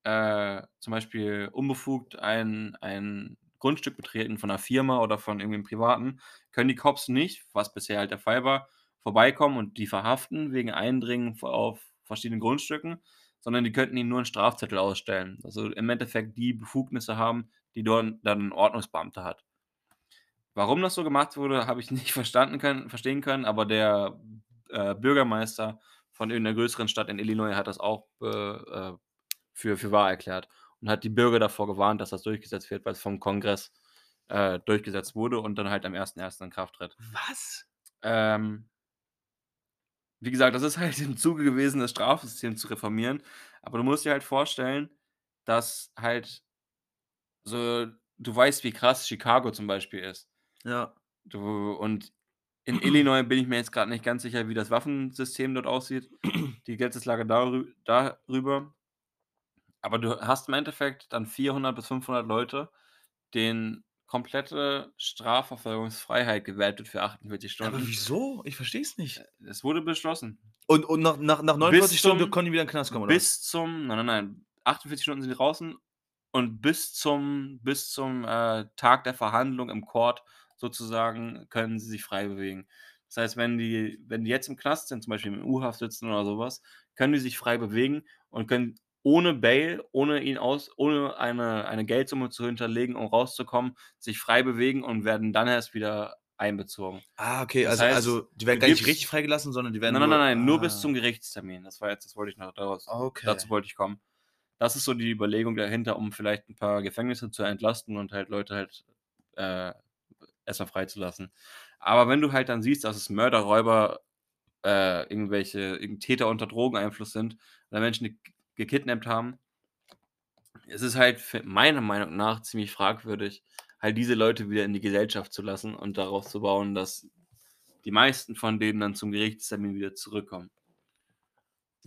äh, zum Beispiel unbefugt ein, ein Grundstück betreten von einer Firma oder von irgendeinem Privaten, können die Cops nicht, was bisher halt der Fall war, vorbeikommen und die verhaften wegen Eindringen auf verschiedenen Grundstücken, sondern die könnten ihnen nur einen Strafzettel ausstellen. Also im Endeffekt die Befugnisse haben, die dort dann ein Ordnungsbeamter hat. Warum das so gemacht wurde, habe ich [laughs] nicht verstanden können, verstehen können, aber der äh, Bürgermeister von irgendeiner größeren Stadt in Illinois hat das auch äh, äh, für, für wahr erklärt und hat die Bürger davor gewarnt, dass das durchgesetzt wird, weil es vom Kongress äh, durchgesetzt wurde und dann halt am 1.1. in Kraft tritt. Was? Ähm, wie gesagt, das ist halt im Zuge gewesen, das Strafsystem zu reformieren. Aber du musst dir halt vorstellen, dass halt so, du weißt, wie krass Chicago zum Beispiel ist. Ja. Du, und in [clears throat] Illinois bin ich mir jetzt gerade nicht ganz sicher, wie das Waffensystem dort aussieht. Die Gesetzeslage darü darüber. Aber du hast im Endeffekt dann 400 bis 500 Leute, denen komplette Strafverfolgungsfreiheit gewährt wird für 48 Aber Stunden. wieso? Ich verstehe es nicht. Es wurde beschlossen. Und, und nach, nach, nach 49 Stunden zum- konnten die wieder in den Knast kommen, oder? Bis zum, nein, nein, nein, 48 Stunden sind die draußen und bis zum, bis zum äh, Tag der Verhandlung im Court sozusagen können sie sich frei bewegen. Das heißt, wenn die, wenn die jetzt im Knast sind, zum Beispiel im U-Haft sitzen oder sowas, können die sich frei bewegen und können ohne Bail, ohne ihn aus, ohne eine, eine Geldsumme zu hinterlegen, um rauszukommen, sich frei bewegen und werden dann erst wieder einbezogen. Ah, okay. Das Also, heißt, also die werden gar nicht richtig freigelassen, sondern die werden Nein, nein, nein, nein, nur Ah, bis zum Gerichtstermin. Das war jetzt, das wollte ich noch daraus. Okay. Dazu wollte ich kommen. Das ist so die Überlegung dahinter, um vielleicht ein paar Gefängnisse zu entlasten und halt Leute halt äh, erstmal freizulassen. Aber wenn du halt dann siehst, dass es Mörder, Räuber, äh, irgendwelche irgend Täter unter Drogeneinfluss sind oder Menschen, die gekidnappt haben, es ist halt meiner Meinung nach ziemlich fragwürdig, halt diese Leute wieder in die Gesellschaft zu lassen und darauf zu bauen, dass die meisten von denen dann zum Gerichtstermin wieder zurückkommen.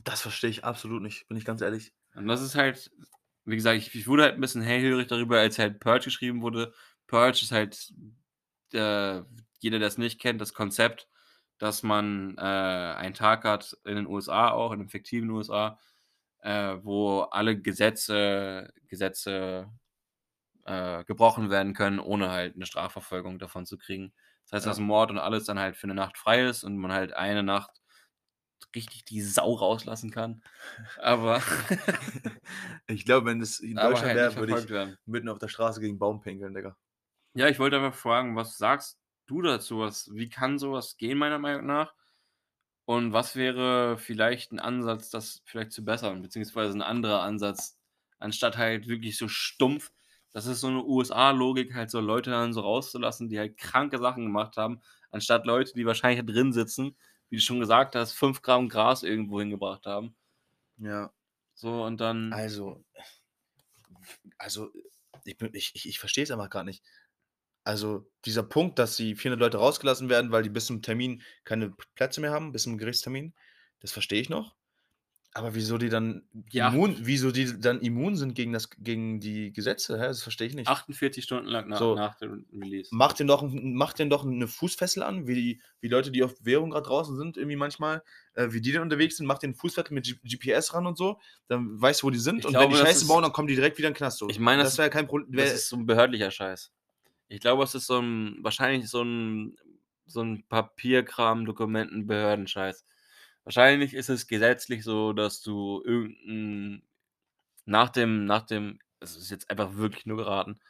Das verstehe ich absolut nicht, bin ich ganz ehrlich. Und das ist halt, wie gesagt, ich, ich wurde halt ein bisschen hellhörig darüber, als halt Purge geschrieben wurde. Purge ist halt, äh, jeder, der es nicht kennt, das Konzept, dass man äh, einen Tag hat in den USA auch, in den fiktiven USA, äh, wo alle Gesetze, Gesetze äh, gebrochen werden können, ohne halt eine Strafverfolgung davon zu kriegen. Das heißt, Ja. dass Mord und alles dann halt für eine Nacht frei ist und man halt eine Nacht richtig die Sau rauslassen kann. Aber, [laughs] Ich glaube, wenn es in Deutschland halt wäre, würde ich werden. mitten auf der Straße gegen Baum pinkeln, Digga. Ja, ich wollte einfach fragen, was sagst du dazu? Was, wie kann sowas gehen, meiner Meinung nach? Und was wäre vielleicht ein Ansatz, das vielleicht zu bessern, beziehungsweise ein anderer Ansatz, anstatt halt wirklich so stumpf, das ist so eine USA-Logik, halt so Leute dann so rauszulassen, die halt kranke Sachen gemacht haben, anstatt Leute, die wahrscheinlich drin sitzen, wie du schon gesagt hast, 5 Gramm Gras irgendwo hingebracht haben. Ja. So, und dann. Also, also ich, bin- ich, ich, ich verstehe es einfach gar nicht. Also dieser Punkt, dass die 400 Leute rausgelassen werden, weil die bis zum Termin keine Plätze mehr haben, bis zum Gerichtstermin, das verstehe ich noch. Aber wieso die dann Ja. immun, wieso die dann immun sind gegen, das, gegen die Gesetze, hä? das verstehe ich nicht. 48 Stunden lang nach, So. nach dem Release. Mach den doch, ein- mach den doch eine Fußfessel an, wie die, wie Leute, die auf Währung gerade draußen sind, irgendwie manchmal, äh, wie die dann unterwegs sind, mach den Fußfessel mit G GPS ran und so, dann weißt du, wo die sind. Ich und glaube, wenn die Scheiße ist- bauen, dann kommen die direkt wieder in den Knast. So. Ich meine, das das- wäre kein Problem. Das ist so ein behördlicher Scheiß. Ich glaube, es ist so ein, wahrscheinlich so ein, so ein Papierkram, Dokumenten, Behördenscheiß. Wahrscheinlich ist es gesetzlich so, dass du irgendein, nach dem, nach dem, das ist jetzt einfach wirklich nur geraten,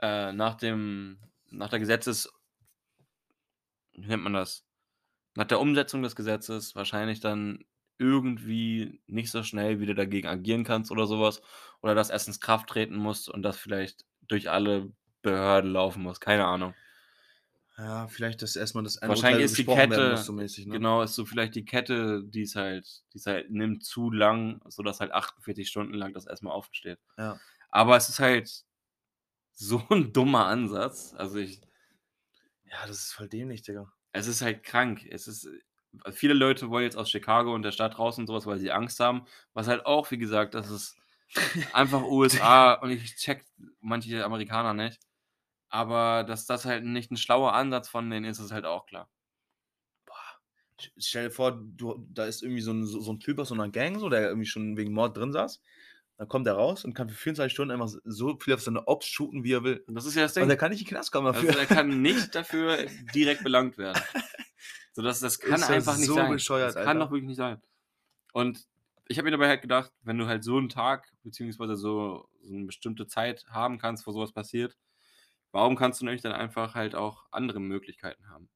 äh, nach dem, nach der Gesetzes, wie nennt man das? Nach der Umsetzung des Gesetzes wahrscheinlich dann irgendwie nicht so schnell wieder dagegen agieren kannst oder sowas. Oder das erst ins Kraft treten muss und das vielleicht durch alle Behörden laufen muss. Keine Ahnung. Ja, vielleicht, dass erstmal das Wahrscheinlich ist die Kette, muss, so mäßig, ne? genau, ist so vielleicht die Kette, die es halt, die es halt nimmt zu lang, sodass halt 48 Stunden lang das erstmal offen steht. Ja. Aber es ist halt [laughs] so ein dummer Ansatz. Also ich, ja, das ist voll dämlich, Digga. es ist halt krank. Es ist, viele Leute wollen jetzt aus Chicago und der Stadt raus und sowas, weil sie Angst haben. Was halt auch, wie gesagt, das ist [laughs] einfach USA und ich check manche Amerikaner nicht. Aber dass das halt nicht ein schlauer Ansatz von denen ist, ist halt auch klar. Sch- Stell dir vor, du, da ist irgendwie so ein, so, ein Typ aus so einer Gang, so, der irgendwie schon wegen Mord drin saß. Dann kommt er raus und kann für 24 Stunden einfach so viel auf seine Ops shooten, wie er will. Und das ist ja das Und Ding. er kann nicht in den Knast kommen Also dafür. er kann [laughs] nicht dafür direkt belangt werden. So, das, das kann Ist einfach nicht so sein. bescheuert, das kann Alter. doch wirklich nicht sein. Und ich habe mir dabei halt gedacht, wenn du halt so einen Tag, beziehungsweise so, so eine bestimmte Zeit haben kannst, wo sowas passiert, warum kannst du nicht dann einfach halt auch andere Möglichkeiten haben?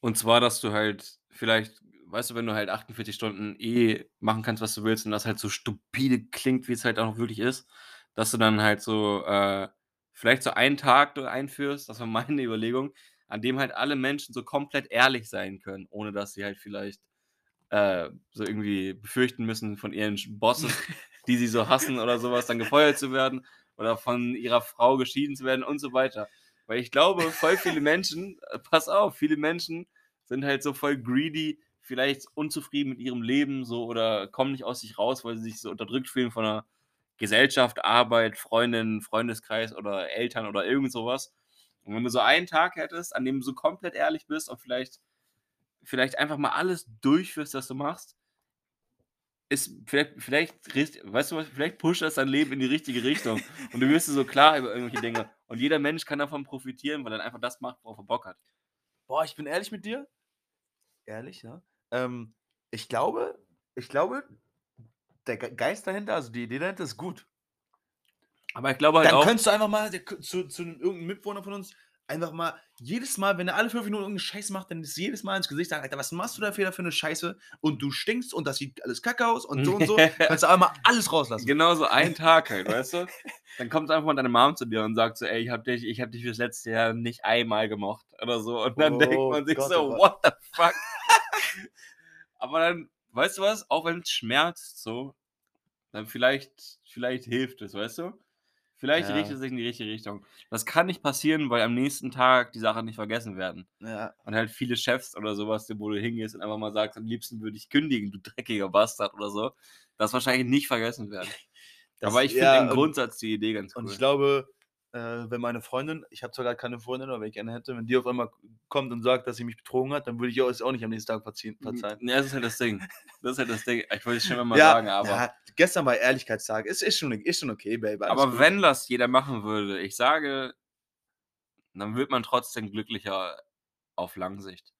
Und zwar, dass du halt vielleicht, weißt du, wenn du halt 48 Stunden eh machen kannst, was du willst und das halt so stupide klingt, wie es halt auch wirklich ist, dass du dann halt so äh, vielleicht so einen Tag du einführst, das war [laughs] meine Überlegung, an dem halt alle Menschen so komplett ehrlich sein können, ohne dass sie halt vielleicht äh, so irgendwie befürchten müssen von ihren Bossen, [laughs] die sie so hassen oder sowas, dann gefeuert zu werden oder von ihrer Frau geschieden zu werden und so weiter. Weil ich glaube, voll viele Menschen, äh, pass auf, viele Menschen sind halt so voll greedy, vielleicht unzufrieden mit ihrem Leben so oder kommen nicht aus sich raus, weil sie sich so unterdrückt fühlen von einer Gesellschaft, Arbeit, Freundin, Freundeskreis oder Eltern oder irgend sowas. Und wenn du so einen Tag hättest, an dem du so komplett ehrlich bist und vielleicht, vielleicht einfach mal alles durchführst, was du machst, ist vielleicht, vielleicht, weißt du was, vielleicht pusht das dein Leben in die richtige Richtung. Und du wirst dir so klar über irgendwelche Dinge. Und jeder Mensch kann davon profitieren, weil er dann einfach das macht, worauf er Bock hat. Boah, ich bin ehrlich mit dir. Ehrlich, ja. Ähm, ich glaube, ich glaube, der Ge- Geist dahinter, also die Idee dahinter ist gut. Aber ich glaube halt Dann auch. könntest du einfach mal zu, zu irgendeinem Mitwohner von uns einfach mal jedes Mal, wenn er alle fünf Minuten irgendeinen Scheiß macht, dann ist jedes Mal ins Gesicht sagen, Alter, was machst du da für für eine Scheiße? Und du stinkst und das sieht alles kacke aus und so und so. [laughs] Kannst du einmal alles rauslassen. Genau so einen [laughs] Tag halt, weißt du? Dann kommt einfach mal deine Mom zu dir und sagt so, ey, ich hab dich, ich hab dich fürs letzte Jahr nicht einmal gemocht oder so. Und dann denkt Oh man sich Gott, so, oh what the fuck? [laughs] Aber dann, weißt du was, auch wenn es schmerzt so, dann vielleicht, vielleicht hilft es, weißt du? Vielleicht Ja. richtet es sich in die richtige Richtung. Das kann nicht passieren, weil am nächsten Tag die Sachen nicht vergessen werden. Ja. Und halt viele Chefs oder sowas, wo du hingehst und einfach mal sagst, am liebsten würde ich kündigen, du dreckiger Bastard oder so, das wahrscheinlich nicht vergessen werden. Das- Aber ich finde ja, im und- Grundsatz die Idee ganz cool. Und ich glaube, äh, wenn meine Freundin, ich habe zwar gerade keine Freundin, aber wenn ich eine hätte, wenn die auf einmal kommt und sagt, dass sie mich betrogen hat, dann würde ich auch, es auch nicht am nächsten Tag verziehen, verzeihen. Ja, das ist halt das Ding. Das ist halt das Ding. Ich wollte es schon mal ja, sagen, aber, ja, gestern war Ehrlichkeitstag. Es ist schon, ist schon okay, alles aber gut. wenn das jeder machen würde, ich sage, dann wird man trotzdem glücklicher auf Langsicht.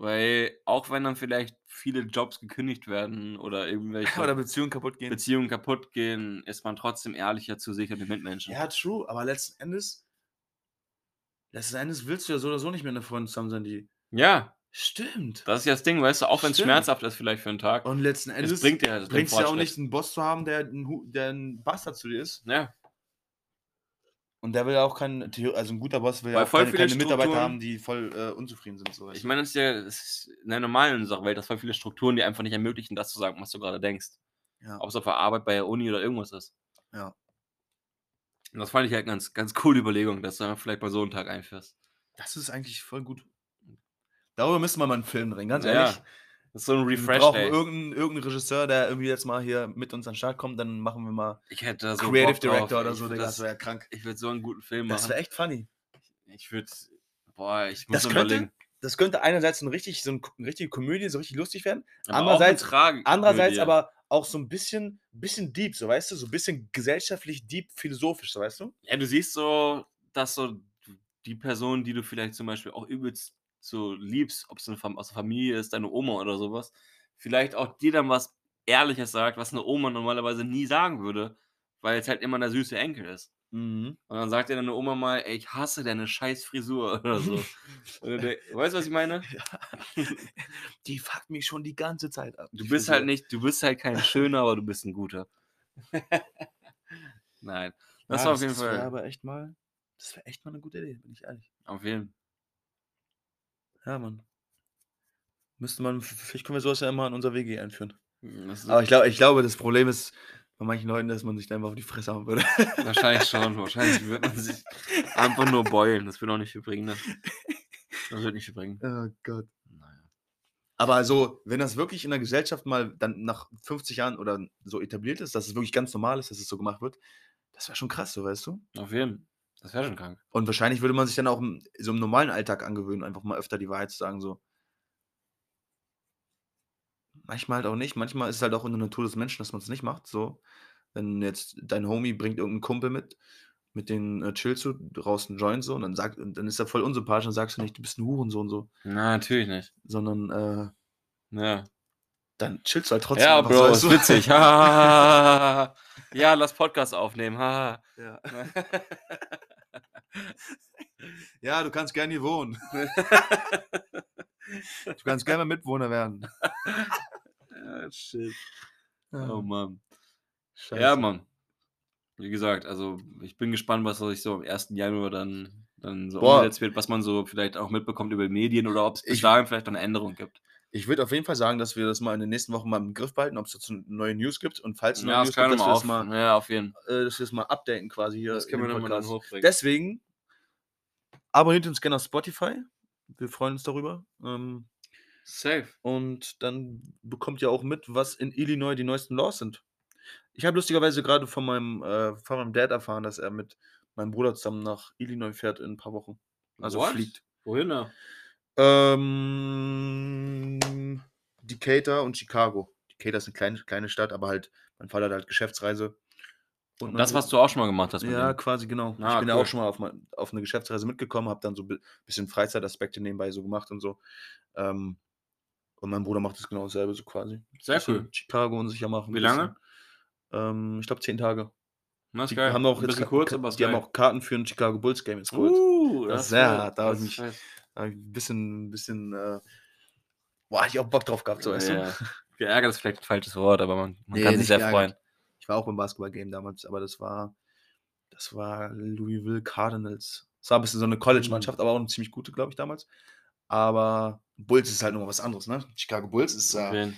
Weil auch wenn dann vielleicht viele Jobs gekündigt werden oder [laughs] irgendwelche Oder Beziehungen kaputt gehen. Beziehungen kaputt gehen, ist man trotzdem ehrlicher zu sich und den Mitmenschen. ja, true, aber letzten Endes, letzten Endes willst du ja so oder so nicht mit einer Freundin zusammen sein, die. Ja, Stimmt. das ist ja das Ding, weißt du, auch wenn es schmerzhaft ist vielleicht für einen Tag. Und letzten Endes es bringt dir halt bringt ja auch nicht, einen Boss zu haben, der ein, der ein Bastard zu dir ist. Ja, Und der will ja auch keinen, also ein guter Boss will ja auch voll keine, keine Mitarbeiter haben, die voll äh, unzufrieden sind. So, ich meine, es ist ja es ist in der normalen Sache, dass voll viele Strukturen, die einfach nicht ermöglichen, das zu sagen, was du gerade denkst. Ja. Ob es auf der Arbeit, bei der Uni oder irgendwas ist. Ja. Und das fand ich halt eine ganz, ganz coole Überlegung, dass du vielleicht bei so einem Tag einführst. Das ist eigentlich voll gut. Darüber müssen wir mal einen Film drehen, ganz Ja, ehrlich. Das ist so ein Wir Refresh brauchen Day. irgendeinen, irgendeinen Regisseur, der irgendwie jetzt mal hier mit uns an den Start kommt, dann machen wir mal Ich hätte so Creative Bock drauf. Director oder Ich so, Digga, das, das wäre krank. ich würde so einen guten Film Das machen. wäre echt funny. Ich würde, boah, ich muss Das mal könnte, überlegen. das könnte einerseits ein richtig, so ein, eine richtige Komödie, so richtig lustig werden, Aber andererseits- andererseits aber auch so ein bisschen, bisschen deep, so weißt du, so ein bisschen gesellschaftlich deep, philosophisch, so weißt du? Ja, du siehst so, dass so die Person, die du vielleicht zum Beispiel auch übelst so liebst, ob es eine Fam- aus der Familie ist, deine Oma oder sowas, vielleicht auch dir dann was Ehrliches sagt, was eine Oma normalerweise nie sagen würde, weil es halt immer der süße Enkel ist. Mhm. Und dann sagt dir deine Oma mal, ey, ich hasse deine scheiß Frisur [laughs] oder so. [laughs] Weißt du, was ich meine? [laughs] Die fuckt mich schon die ganze Zeit ab. Du bist Frisur. halt nicht, du bist halt kein schöner, aber du bist ein guter. Nein. Das Ja, war auf jeden das wäre Fall. aber echt mal, das wäre echt mal eine gute Idee, bin ich ehrlich. Auf jeden Ja, Mann. Müsste man, vielleicht können wir sowas ja immer in unser WG einführen. das ist Aber ich, glaub, ich glaube, das Problem ist bei manchen Leuten, dass man sich da einfach auf die Fresse haben würde. Wahrscheinlich [laughs] schon. Wahrscheinlich wird man sich einfach nur beulen. Das wird auch nicht viel bringen. Ne? Das wird nicht viel bringen. Oh Gott. Naja. Aber also, wenn das wirklich in der Gesellschaft mal dann nach 50 Jahren oder so etabliert ist, dass es wirklich ganz normal ist, dass es so gemacht wird, das wäre schon krass, so weißt du? Auf jeden Fall. Das wäre schon krank. Und wahrscheinlich würde man sich dann auch im, so im normalen Alltag angewöhnen, einfach mal öfter die Wahrheit zu sagen, so. Manchmal halt auch nicht. Manchmal ist es halt auch in der Natur des Menschen, dass man es nicht macht. So, wenn jetzt dein Homie bringt irgendeinen Kumpel mit, mit den äh, chillst du, draußen Joint so, und dann sagt, und dann ist er voll unsympathisch und sagst du nicht, du bist ein Hurensohn so, Na, natürlich nicht. sondern äh, Ja, dann chillst du halt trotzdem. ja Bro, ist witzig. Ja, lass Podcast aufnehmen. Ja. [laughs] ja, du kannst gerne hier wohnen. [laughs] du kannst gerne mal Mitwohner werden. [laughs] ja, shit. Oh Mann. Scheiße. Ja, Mann. Wie gesagt, also ich bin gespannt, was sich so am 1. Januar dann, dann so Boah. umgesetzt wird, was man so vielleicht auch mitbekommt über Medien oder ob es bis dahin vielleicht noch eine Änderung gibt. Ich würde auf jeden Fall sagen, dass wir das mal in den nächsten Wochen mal im Griff behalten, ob es dazu neue News gibt. Und falls es neue Ja, News gibt, dass wir das mal, Ja, auf jeden äh, dass wir das mal updaten quasi hier. Das können wir nochmal dann hochbringen. Deswegen abonniert uns gerne auf Spotify. Wir freuen uns darüber. Ähm, Safe. und dann bekommt ihr auch mit, was in Illinois die neuesten Laws sind. Ich habe lustigerweise gerade von meinem, äh, von meinem Dad erfahren, dass er mit meinem Bruder zusammen nach Illinois fährt in ein paar Wochen. Also What? fliegt. Wohin da? Ähm, Decatur und Chicago. Decatur ist eine kleine, kleine Stadt, aber halt, mein Vater hat halt Geschäftsreise. Und Das, was du auch schon mal gemacht hast Ja, quasi genau. Ah, ich bin ja cool. auch schon mal auf, auf eine Geschäftsreise mitgekommen, habe dann so ein bisschen Freizeitaspekte nebenbei so gemacht und so. Ähm, und mein Bruder macht das genau dasselbe so quasi. Sehr cool. Chicago unsicher machen. Wie lange? Ähm, ich glaube zehn Tage. Na, ist Die geil. haben auch Ein jetzt kurz, aber die haben geil. auch Karten für ein Chicago Bulls Game jetzt geholt. Uh, Das das ist sehr hart, da hab das ich mich-. Da ich ein bisschen, ein bisschen, äh, boah, ich auch Bock drauf gehabt, so weißt Ja. du. Geärgert ist vielleicht ein falsches Wort, aber man, man Nee, kann sich sehr geärgert. freuen. Ich war auch beim Basketball-Game damals, aber das war, das war Louisville Cardinals. Das war ein bisschen so eine College-Mannschaft, aber auch eine ziemlich gute, glaube ich, damals. Aber Bulls ist halt nochmal was anderes, ne? Chicago Bulls ist, äh,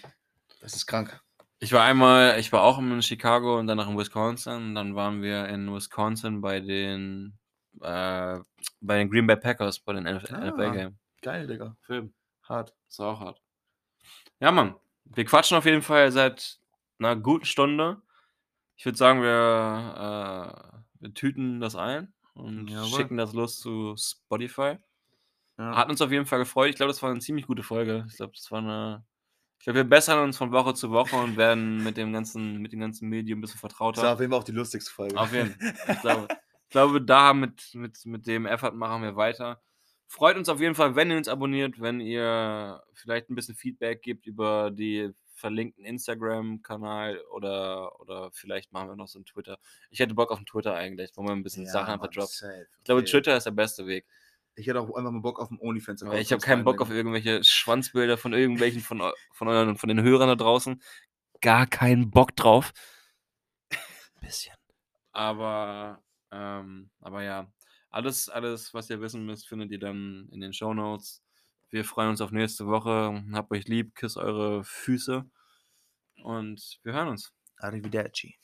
das ist krank. Ich war einmal, ich war auch in Chicago und danach in Wisconsin. Dann waren wir in Wisconsin bei den, äh, bei den Green Bay Packers, bei den Ah. NFL-Game. Geil, Digga. Film. Hart. Ist auch hart. Ja, Mann. Wir quatschen auf jeden Fall seit einer guten Stunde. Ich würde sagen, wir, äh, wir tüten das ein und Jawohl. schicken das los zu Spotify. Ja. Hat uns auf jeden Fall gefreut. Ich glaube, das war eine ziemlich gute Folge. Ich glaube, das war eine. Ich glaube, wir bessern uns von Woche zu Woche und werden mit dem ganzen, mit dem ganzen Medium ein bisschen Das vertrauter. war auf jeden Fall auch die lustigste Folge. Auf jeden Fall. Ich glaube, ich [laughs] glaube da mit, mit, mit dem Effort machen wir weiter. Freut uns auf jeden Fall, wenn ihr uns abonniert, wenn ihr vielleicht ein bisschen Feedback gebt über die verlinkten Instagram-Kanal oder, oder vielleicht machen wir noch so einen Twitter. Ich hätte Bock auf einen Twitter eigentlich, wo man ein bisschen Sachen einfach droppt. safe. Ich glaube, Okay. Twitter ist der beste Weg. Ich hätte auch einfach mal Bock auf einen OnlyFans. Ich habe keinen Bock auf irgendwelche Schwanzbilder von irgendwelchen von, von euren von den Hörern da draußen. Gar keinen Bock drauf. [laughs] Bisschen. Aber, ähm, aber ja, alles, alles, was ihr wissen müsst, findet ihr dann in den Shownotes. Wir freuen uns auf nächste Woche. Habt euch lieb, küsst eure Füße und wir hören uns. Arrivederci.